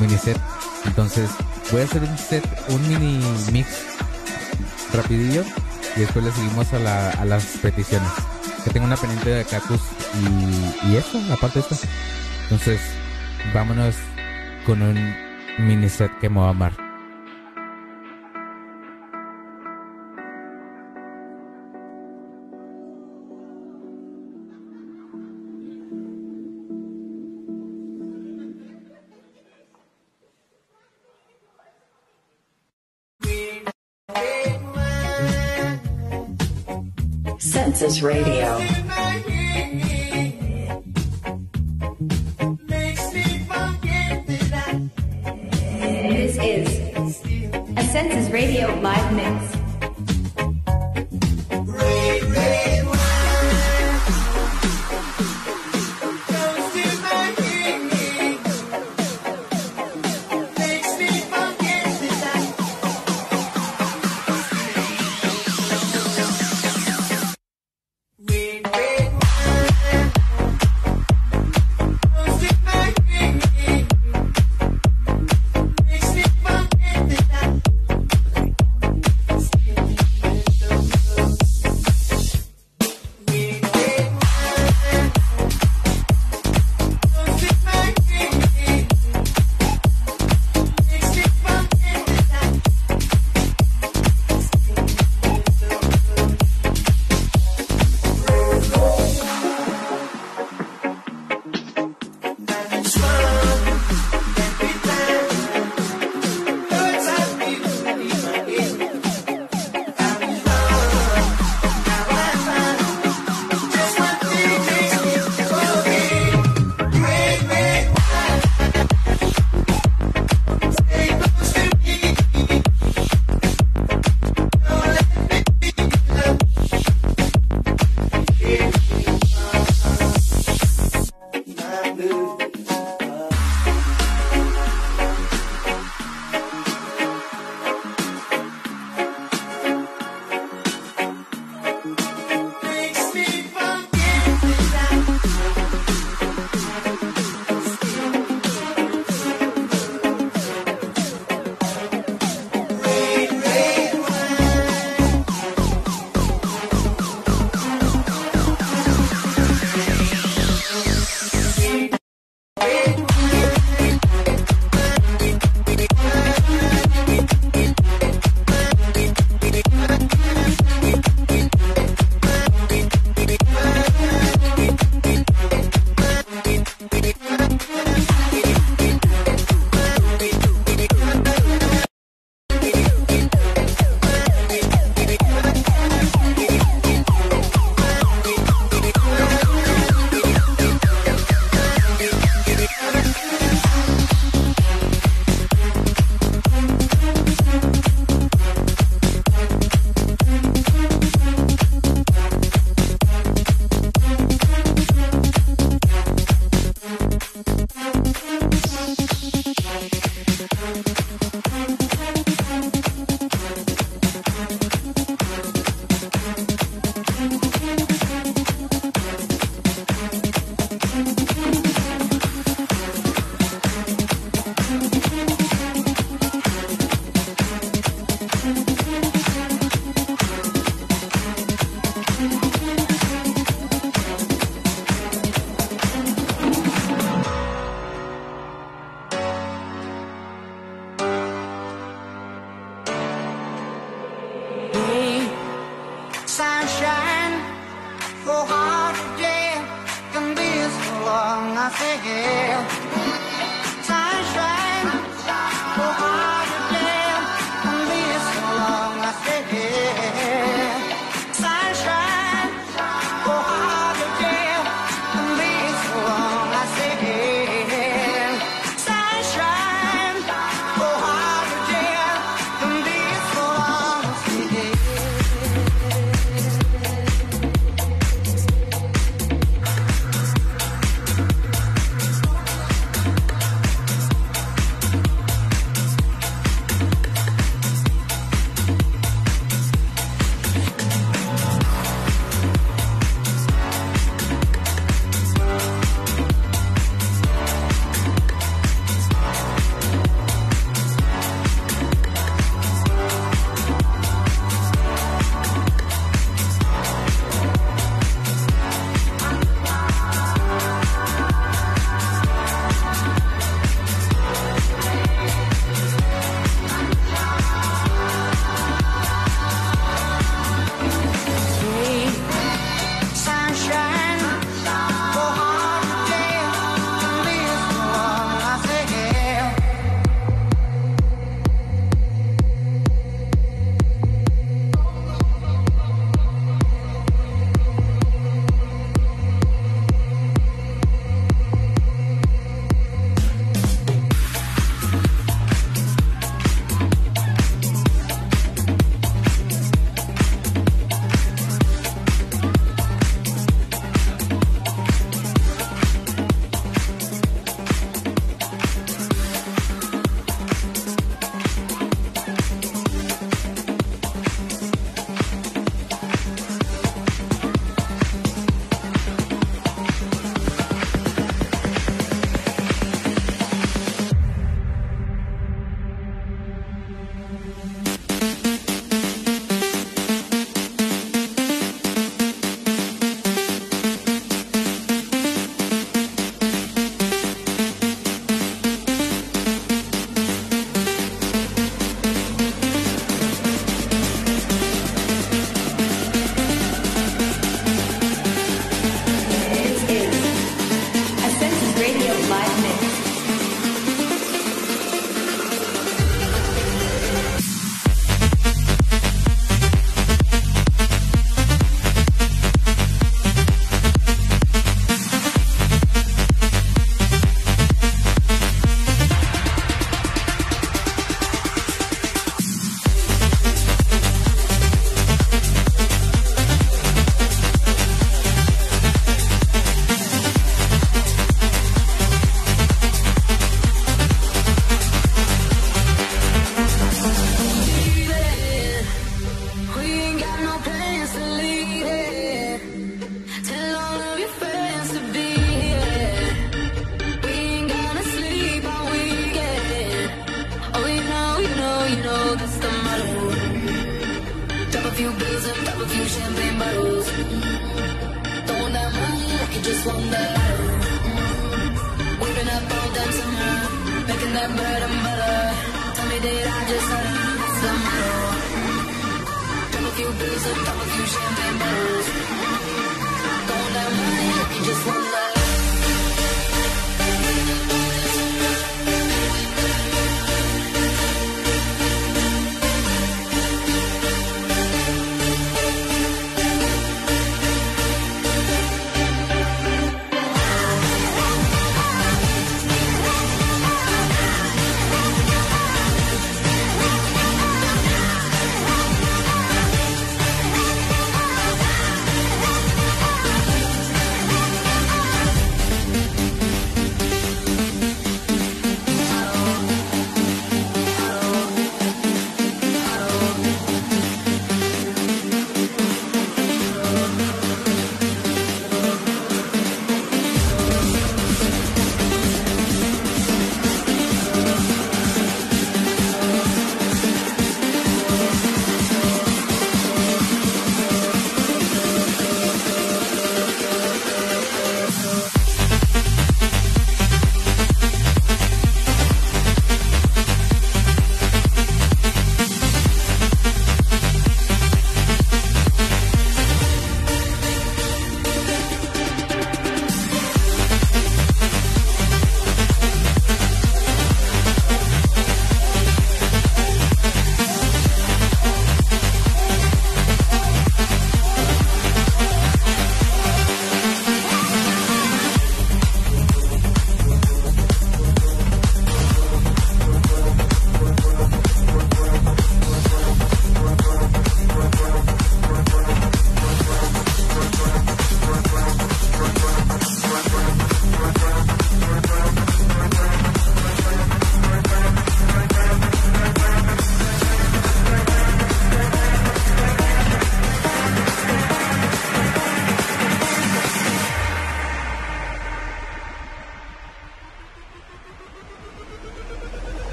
Mini set. Entonces voy a hacer un set, un mini mix rapidillo y después le seguimos a, la- a las peticiones. Que tengo una pendiente de cactus y, y eso, aparte de esto. Entonces, vámonos con un mini set que me va a amar.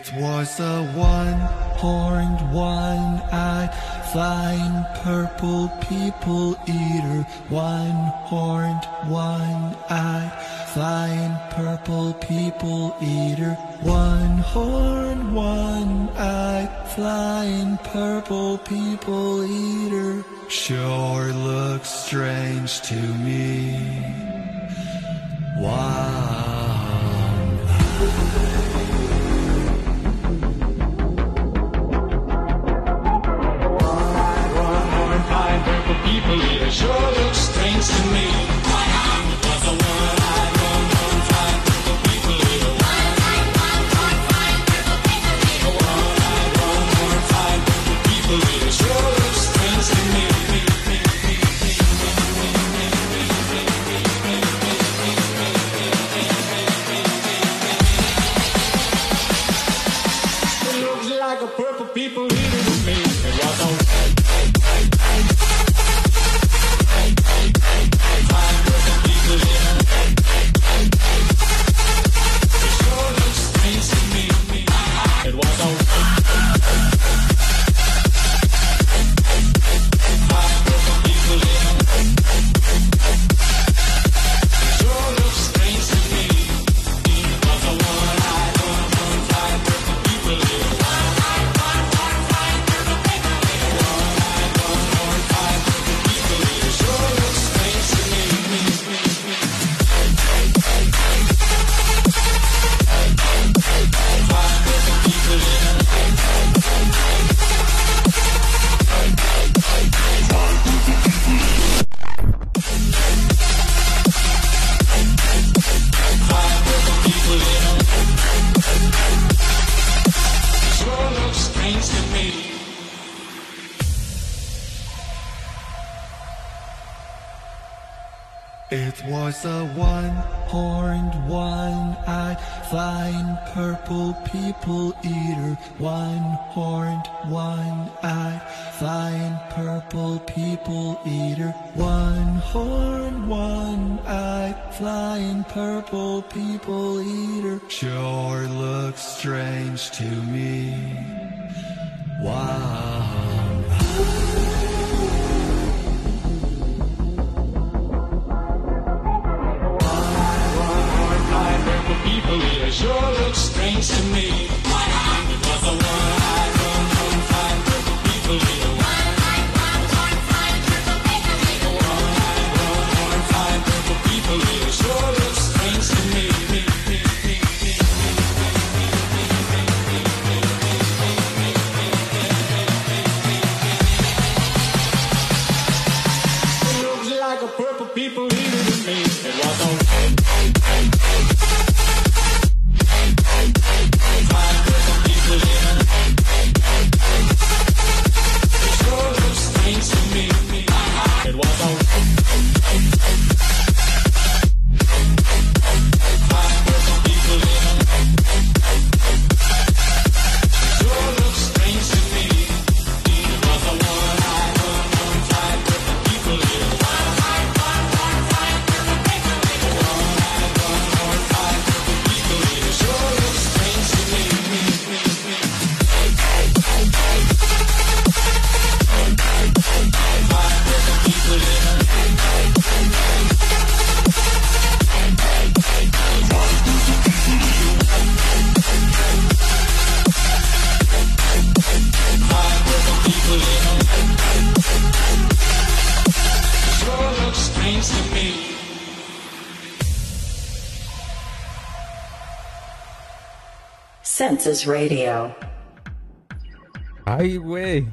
It was a one-horned, one-eyed, flying purple people eater. One-horned, one-eyed, flying purple people eater. One-horned, one-eyed, flying purple people eater. Sure looks strange to me. Wow. Radio. Ay, güey.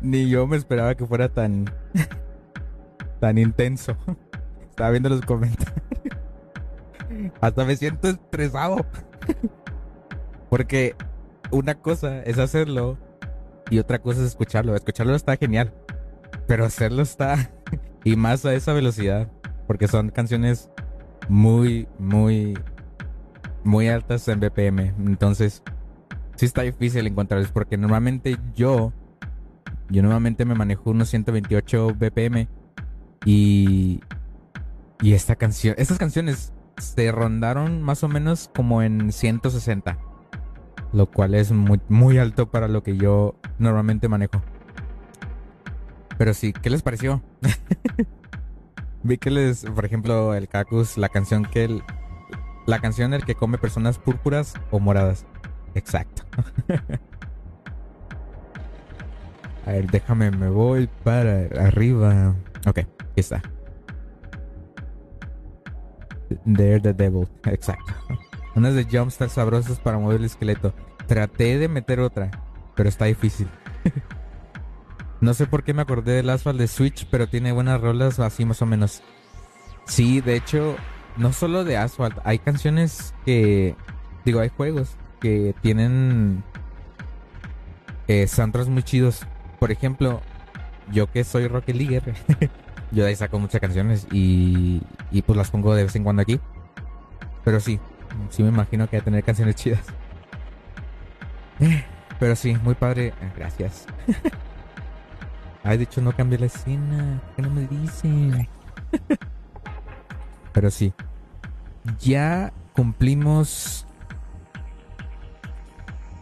Ni yo me esperaba que fuera tan. tan intenso. Estaba viendo los comentarios. Hasta me siento estresado. Porque una cosa es hacerlo y otra cosa es escucharlo. Escucharlo está genial. Pero hacerlo está. y más a esa velocidad. Porque son canciones muy, muy. Muy altas en BPM. Entonces sí está difícil encontrarlos porque normalmente yo yo normalmente me manejo unos 128 BPM y y esta canción estas canciones se rondaron más o menos como en 160 lo cual es muy muy alto para lo que yo normalmente manejo pero sí qué les pareció vi que les por ejemplo el cacus la canción que el, la canción el que come personas púrpuras o moradas Exacto. A ver, déjame, me voy para arriba. Ok, aquí está. There the Devil. Exacto. Unas de jumpstars sabrosas para mover el esqueleto. Traté de meter otra, pero está difícil. no sé por qué me acordé del Asphalt de Switch, pero tiene buenas rolas así más o menos. Sí, de hecho, no solo de Asphalt, hay canciones que... Digo, hay juegos que tienen eh, muy chidos. Por ejemplo, yo que soy Rocket Leaguer, yo de ahí saco muchas canciones y, y pues las pongo de vez en cuando aquí. Pero sí, sí me imagino que va a tener canciones chidas. Pero sí, muy padre. Eh, Gracias. Ay, de hecho no cambié la escena. ¿Qué no me dicen? Pero sí. Ya cumplimos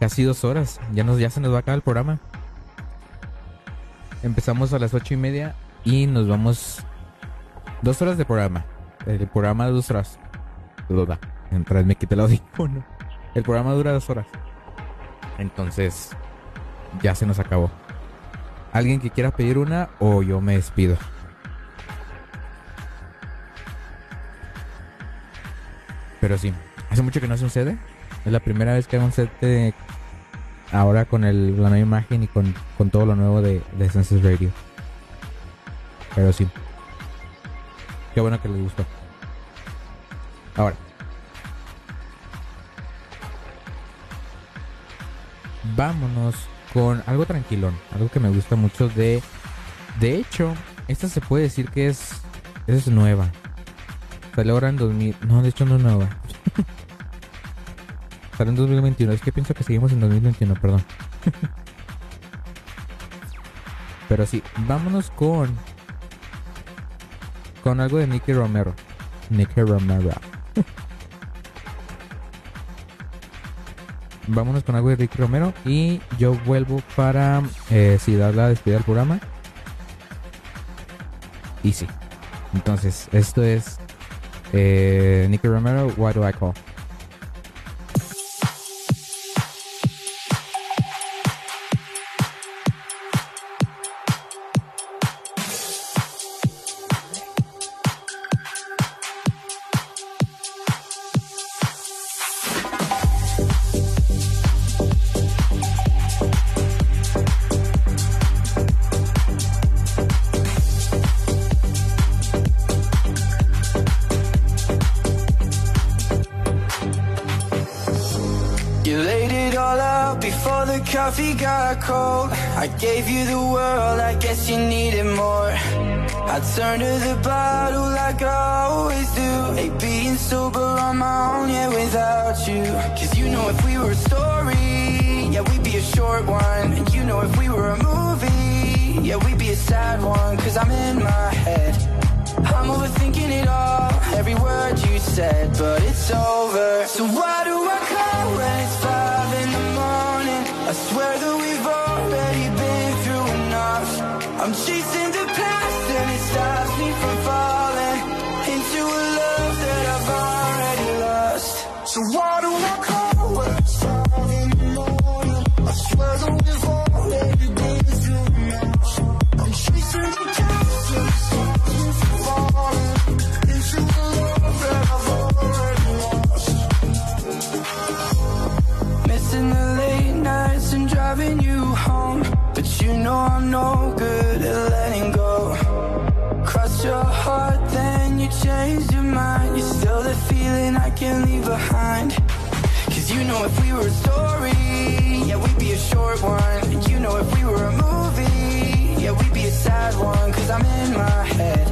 casi dos horas. Ya, nos, ya se nos va a acabar el programa. Empezamos a las ocho y media y nos vamos dos horas de programa. El programa de dos horas. Duda. Mientras me quite el audífono. El programa dura dos horas. Entonces, ya se nos acabó. ¿Alguien que quiera pedir una o yo me despido? Pero sí, hace mucho que no un CD. Es la primera vez que hago un CD ahora con el, la nueva imagen y con, con todo lo nuevo de, de Radio. Pero sí. Qué bueno que les gustó. Ahora. Vámonos con algo tranquilón. Algo que me gusta mucho de... De hecho, esta se puede decir que es, es nueva. Salió ahora en 2000. No, de hecho no es nueva. Salió en 2021. Es que pienso que seguimos en 2021, perdón. Pero sí, vámonos con. Con algo de Nicky Romero. Nicky Romero. vámonos con algo de Ricky Romero. Y yo vuelvo para. Eh, si dar la despedida del programa. Y sí. Entonces, esto es. Eh, Nicky Romero, Why Do I Call? Gave you the world, I guess you needed more. I turned to the bottle like I always do. Ain't being sober on my own, yeah, without you. Cause you know if we were a story, yeah, we'd be a short one. And you know if we were a movie, yeah, we'd be a sad one. Cause I'm in my head. I'm overthinking it all, every word you said, but it's over. So why do I call when it's five in the morning? I swear I'm chasing the past and it stops me from falling into a love that I've already lost. So why do I call in the morning? I swear that we've already been through enough. I'm chasing the past and it stops me from falling into a love that I've already lost. Missing the know I'm no good at letting go. Cross your heart, then you change your mind. You're still the feeling I can't leave behind. Cause you know if we were a story, yeah, we'd be a short one. You know if we were a movie, yeah, we'd be a sad one. Cause I'm in my head.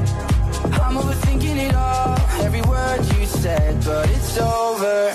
I'm overthinking it all, every word you said, but it's over.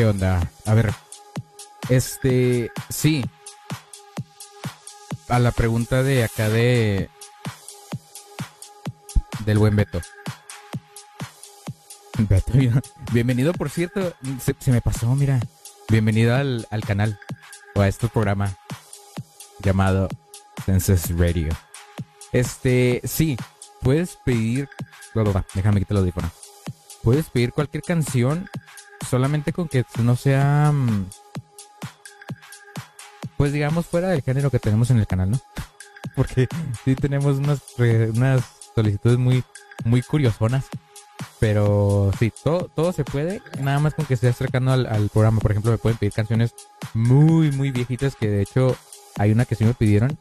¿Qué onda? A ver. Este. Sí. A la pregunta de acá de. Del buen Beto. Bienvenido, por cierto. Se, me pasó, mira. Bienvenido al, al canal. O a este programa. Llamado Census Radio. Este. Sí. Puedes pedir. Déjame quitar el audífono. Puedes pedir cualquier canción solamente con que no sea mm, pues digamos fuera del género que tenemos en el canal, ¿no? Porque sí tenemos unas unas solicitudes muy muy curiosonas, pero sí, todo todo se puede, nada más con que esté cercano al, al programa, por ejemplo, me pueden pedir canciones muy muy viejitas que de hecho hay una que sí me pidieron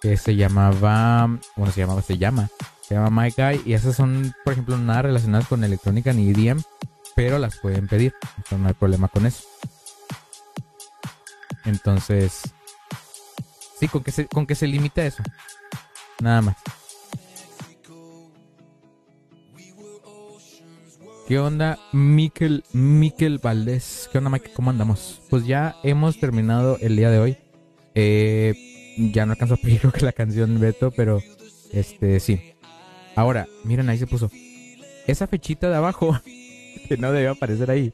que se llamaba, bueno, se llamaba, se llama, se llama My Guy y esas son, por ejemplo, nada relacionadas con electrónica ni EDM, pero las pueden pedir, entonces no hay problema con eso. Entonces, sí, con que se, con que se limite a eso. Nada más. ¿Qué onda, Miquel, Miquel Valdés? ¿Qué onda, Mike? ¿Cómo andamos? Pues ya hemos terminado el día de hoy. Eh, ya no alcanzo a pedir que la canción Beto, pero este sí. Ahora, miren, ahí se puso. Esa fechita de abajo, que no debió aparecer ahí.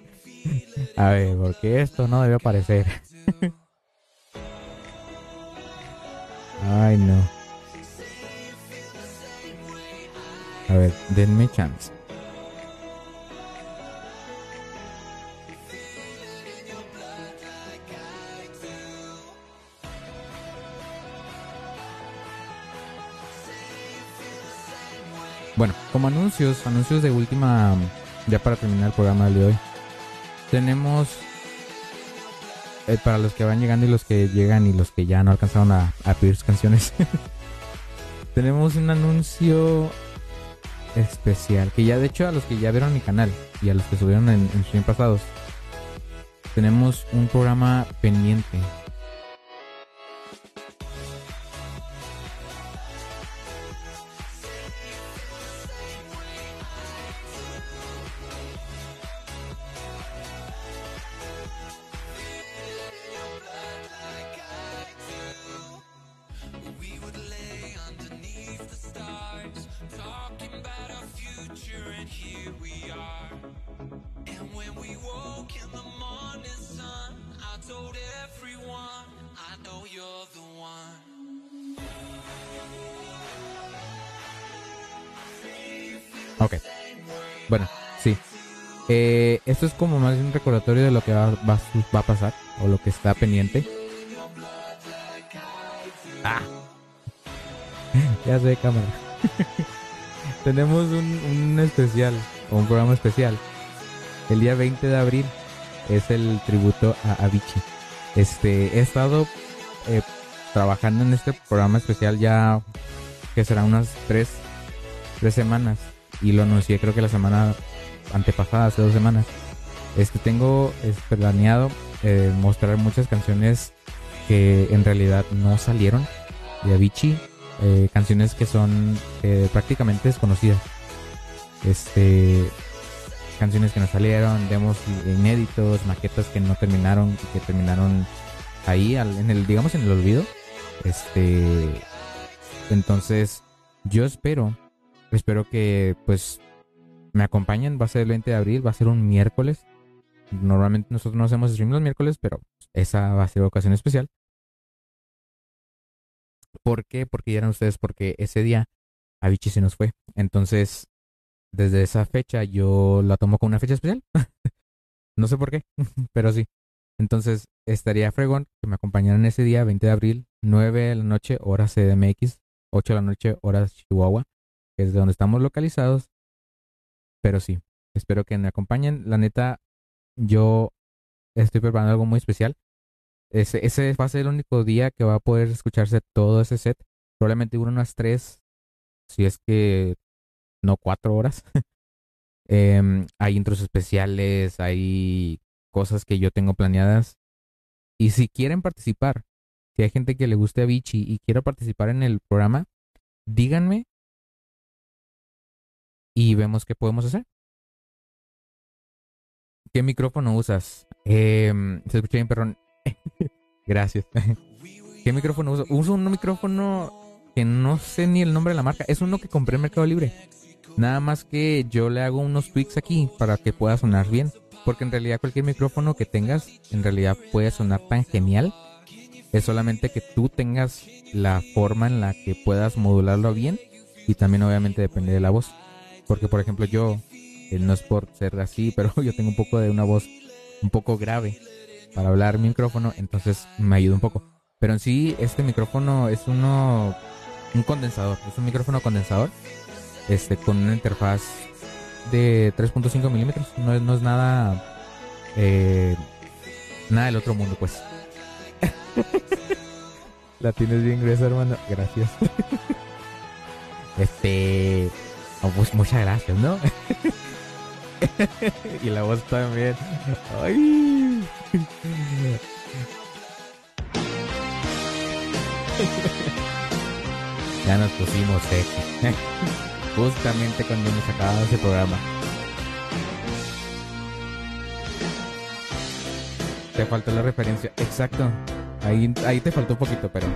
A ver, porque esto no debió aparecer. Ay, no. A ver, denme chance. Bueno, como anuncios, anuncios de última, ya para terminar el programa de hoy. Tenemos, eh, para los que van llegando y los que llegan y los que ya no alcanzaron a, a pedir sus canciones, tenemos un anuncio especial, que ya de hecho a los que ya vieron mi canal y a los que subieron en, en stream pasados, tenemos un programa pendiente. Esto es como más un recordatorio de lo que va, va, va a pasar o lo que está pendiente. Ah. ya sé, cámara. Tenemos un, un especial, o un programa especial. El día 20 de abril es el tributo a Avicii. Este, he estado eh, trabajando en este programa especial ya que será unas tres, tres semanas y lo anuncié creo que la semana antepasada, hace dos semanas. Este tengo este, planeado eh, mostrar muchas canciones que en realidad no salieron de Avicii, eh, canciones que son eh, prácticamente desconocidas. Este canciones que no salieron, demos inéditos, maquetas que no terminaron, que terminaron ahí en el digamos en el olvido. Este entonces yo espero espero que pues me acompañen, va a ser el 20 de abril, va a ser un miércoles. Normalmente nosotros no hacemos stream los miércoles, pero esa va a ser ocasión especial. ¿Por qué? Porque ya eran ustedes, porque ese día Avicii se nos fue. Entonces, desde esa fecha yo la tomo como una fecha especial. no sé por qué, pero sí. Entonces, estaría fregón que me acompañaran ese día, 20 de abril, 9 de la noche, hora CDMX, 8 de la noche, hora Chihuahua, que es de donde estamos localizados. Pero sí, espero que me acompañen. La neta, yo estoy preparando algo muy especial. Ese, ese va a ser el único día que va a poder escucharse todo ese set. Probablemente dure unas tres, si es que no cuatro horas. Em, hay intros especiales, hay cosas que yo tengo planeadas. Y si quieren participar, si hay gente que le guste a Vichy y quiere participar en el programa, díganme y vemos qué podemos hacer. ¿Qué micrófono usas? Em, se escucha bien, perdón. Gracias. ¿Qué micrófono uso? Uso un micrófono que no sé ni el nombre de la marca. Es uno que compré en Mercado Libre. Nada más que yo le hago unos tweaks aquí para que pueda sonar bien. Porque en realidad cualquier micrófono que tengas, en realidad puede sonar tan genial. Es solamente que tú tengas la forma en la que puedas modularlo bien. Y también obviamente depende de la voz. Porque por ejemplo yo, no es por ser así, pero yo tengo un poco de una voz un poco grave para hablar mi micrófono. Entonces me ayuda un poco. Pero en sí este micrófono es uno, un condensador. Es un micrófono condensador. Este, con una interfaz de 3.5 milímetros. No, es- no es nada. eh, nada del otro mundo, pues. La tienes bien gruesa, hermano. Gracias. Este. oh, pues muchas gracias, ¿no? y la voz también. Ay. ya nos pusimos sexy. Justamente cuando hemos acabado ese programa. Te faltó la referencia. Exacto. Ahí, ahí te faltó un poquito, pero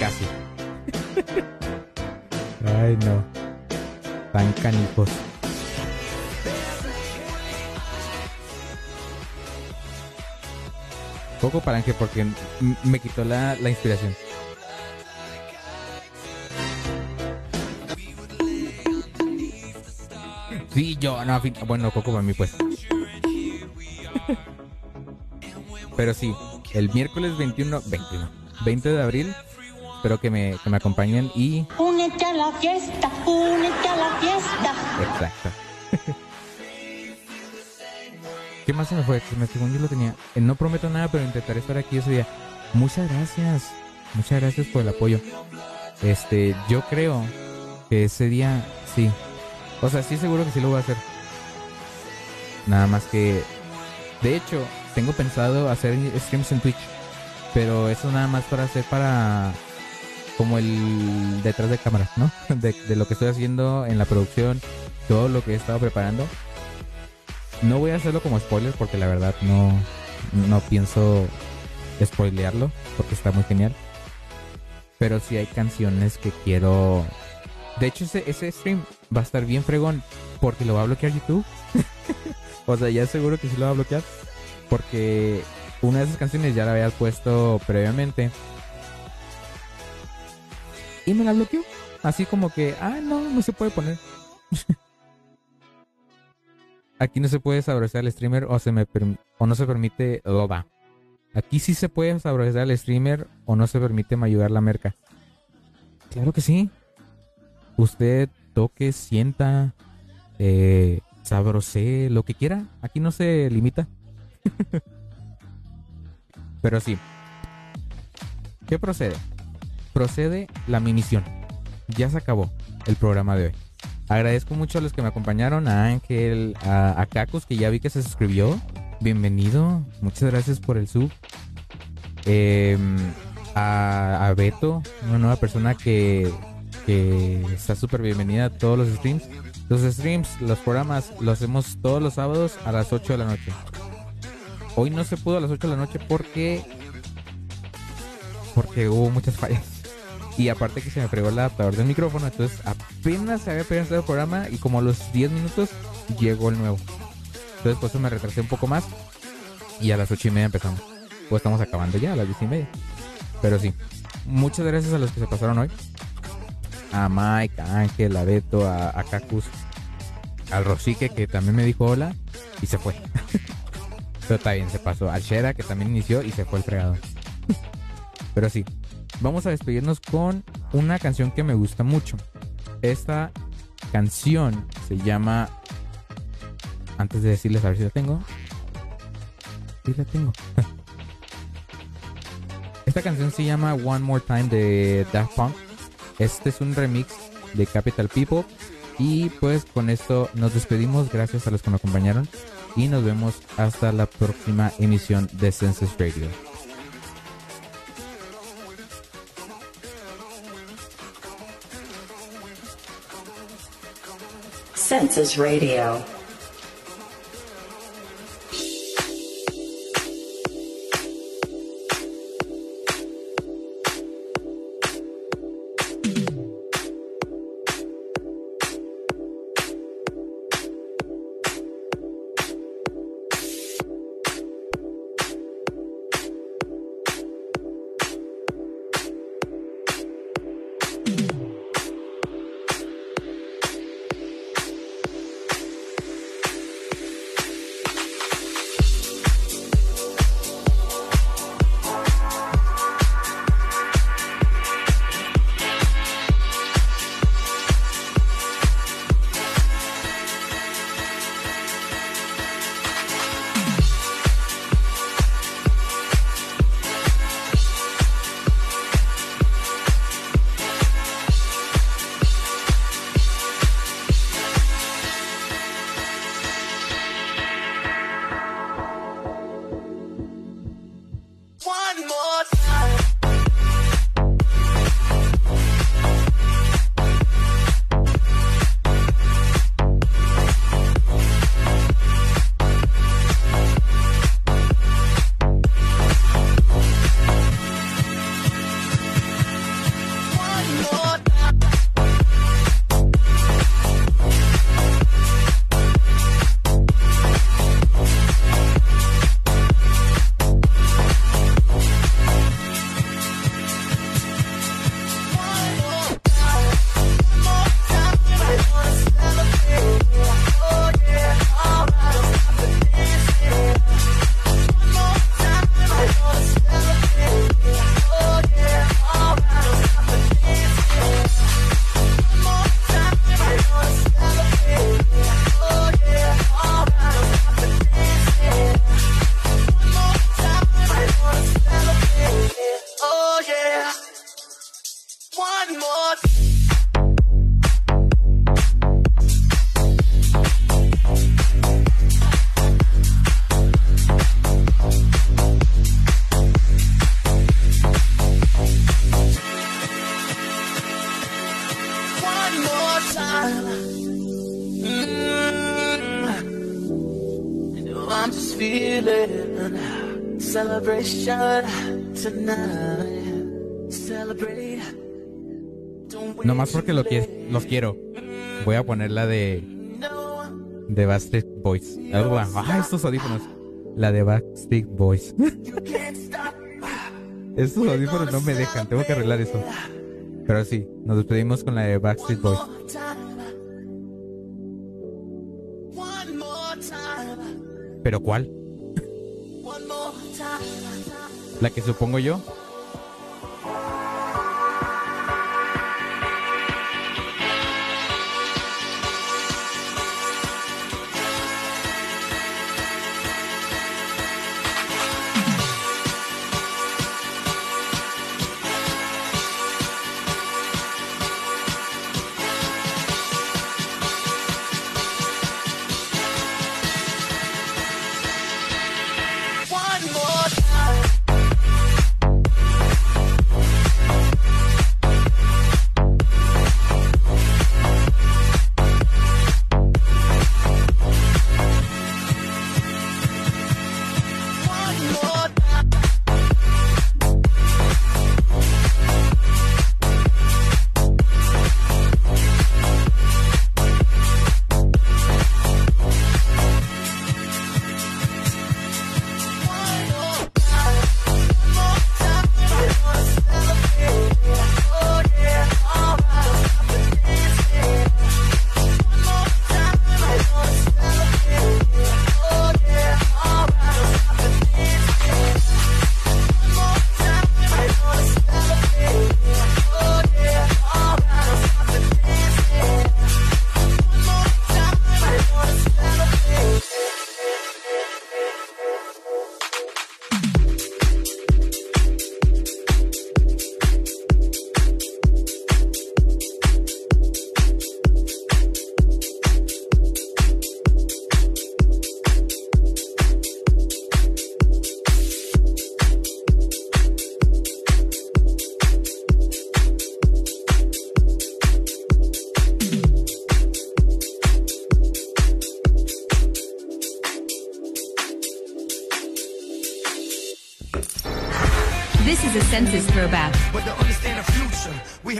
casi. Ay, no. Tan canijos. Poco palanque porque me quitó la, la inspiración. Sí, yo, no, bueno, Coco para mí pues. Pero sí, el miércoles 21, 21, 20 de abril, espero que me, que me acompañen y... Únete a la fiesta, únete a la fiesta. Exacto. Más se me fue? Me- Según yo lo tenía. Eh, No prometo nada, pero intentaré estar aquí ese día. Muchas gracias. Muchas gracias por el apoyo. Este, yo creo que ese día sí. O sea, sí seguro que sí lo voy a hacer. Nada más que... De hecho, tengo pensado hacer streams en Twitch. Pero eso nada más para hacer para... Como el detrás de cámara, ¿no? De, de lo que estoy haciendo en la producción. Todo lo que he estado preparando. No voy a hacerlo como spoiler porque la verdad no, no pienso spoilearlo porque está muy genial. Pero sí hay canciones que quiero... De hecho ese, ese stream va a estar bien fregón porque lo va a bloquear YouTube. o sea, ya seguro que sí lo va a bloquear. Porque una de esas canciones ya la había puesto previamente. Y me la bloqueó. Así como que, ah, no, no se puede poner. Aquí no se puede sabrosear al streamer o, se me o no se permite loba. Aquí sí se puede sabrosear al streamer o no se permite mayugar la merca. Claro que sí. Usted toque, sienta, eh, lo que quiera. Aquí no se limita. Pero sí. ¿Qué procede? Procede la misión. Ya se acabó el programa de hoy. Agradezco mucho a los que me acompañaron, a Ángel, a, a que ya vi que se suscribió. Bienvenido, muchas gracias por el sub. Em, a, Beto, una nueva persona que, que está súper bienvenida a todos los streams. Los streams, los programas, los hacemos todos los sábados a las 8 de la noche. Hoy no se pudo a las 8 de la noche porque porque hubo muchas fallas. Y aparte que se me fregó el adaptador del micrófono, entonces apenas se había pegado el programa y como a los 10 minutos llegó el nuevo. Entonces por eso me retrasé un poco más y a las 8 y media empezamos. Pues estamos acabando ya a las 10 y media. Pero sí, muchas gracias a los que se pasaron hoy. A Mike, a Ángel, a Beto, a, a Cacus, al Rosique que también me dijo hola y se fue. Pero está bien, se pasó. Al Shera que también inició y se fue el fregado. Pero sí, vamos a despedirnos con una canción que me gusta mucho. Esta canción se llama. Antes de decirles a ver si la tengo. Sí la tengo. Esta canción se llama One More Time de Daft Punk. Este es un remix de Capital People. Y pues con esto nos despedimos. Gracias a los que me acompañaron. Y nos vemos hasta la próxima emisión de Census Radio. Census Radio. Don't Nomás porque lo que, los quiero. Voy a poner la de. De Backstreet Boys. Algo, ah, estos audífonos. La de Backstreet Boys. estos audífonos no me dejan. Tengo que arreglar eso. Pero sí, nos despedimos con la de Backstreet Boys. ¿Pero cuál? ¿La que supongo yo?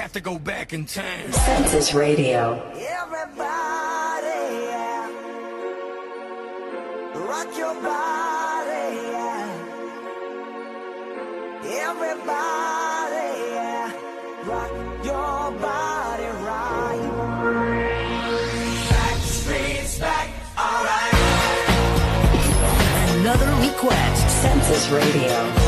Have to go back in time. Census Radio. Everybody, yeah. rock your body, yeah. Everybody, yeah. rock your body right. Back streets back, alright. Another request. Census Radio.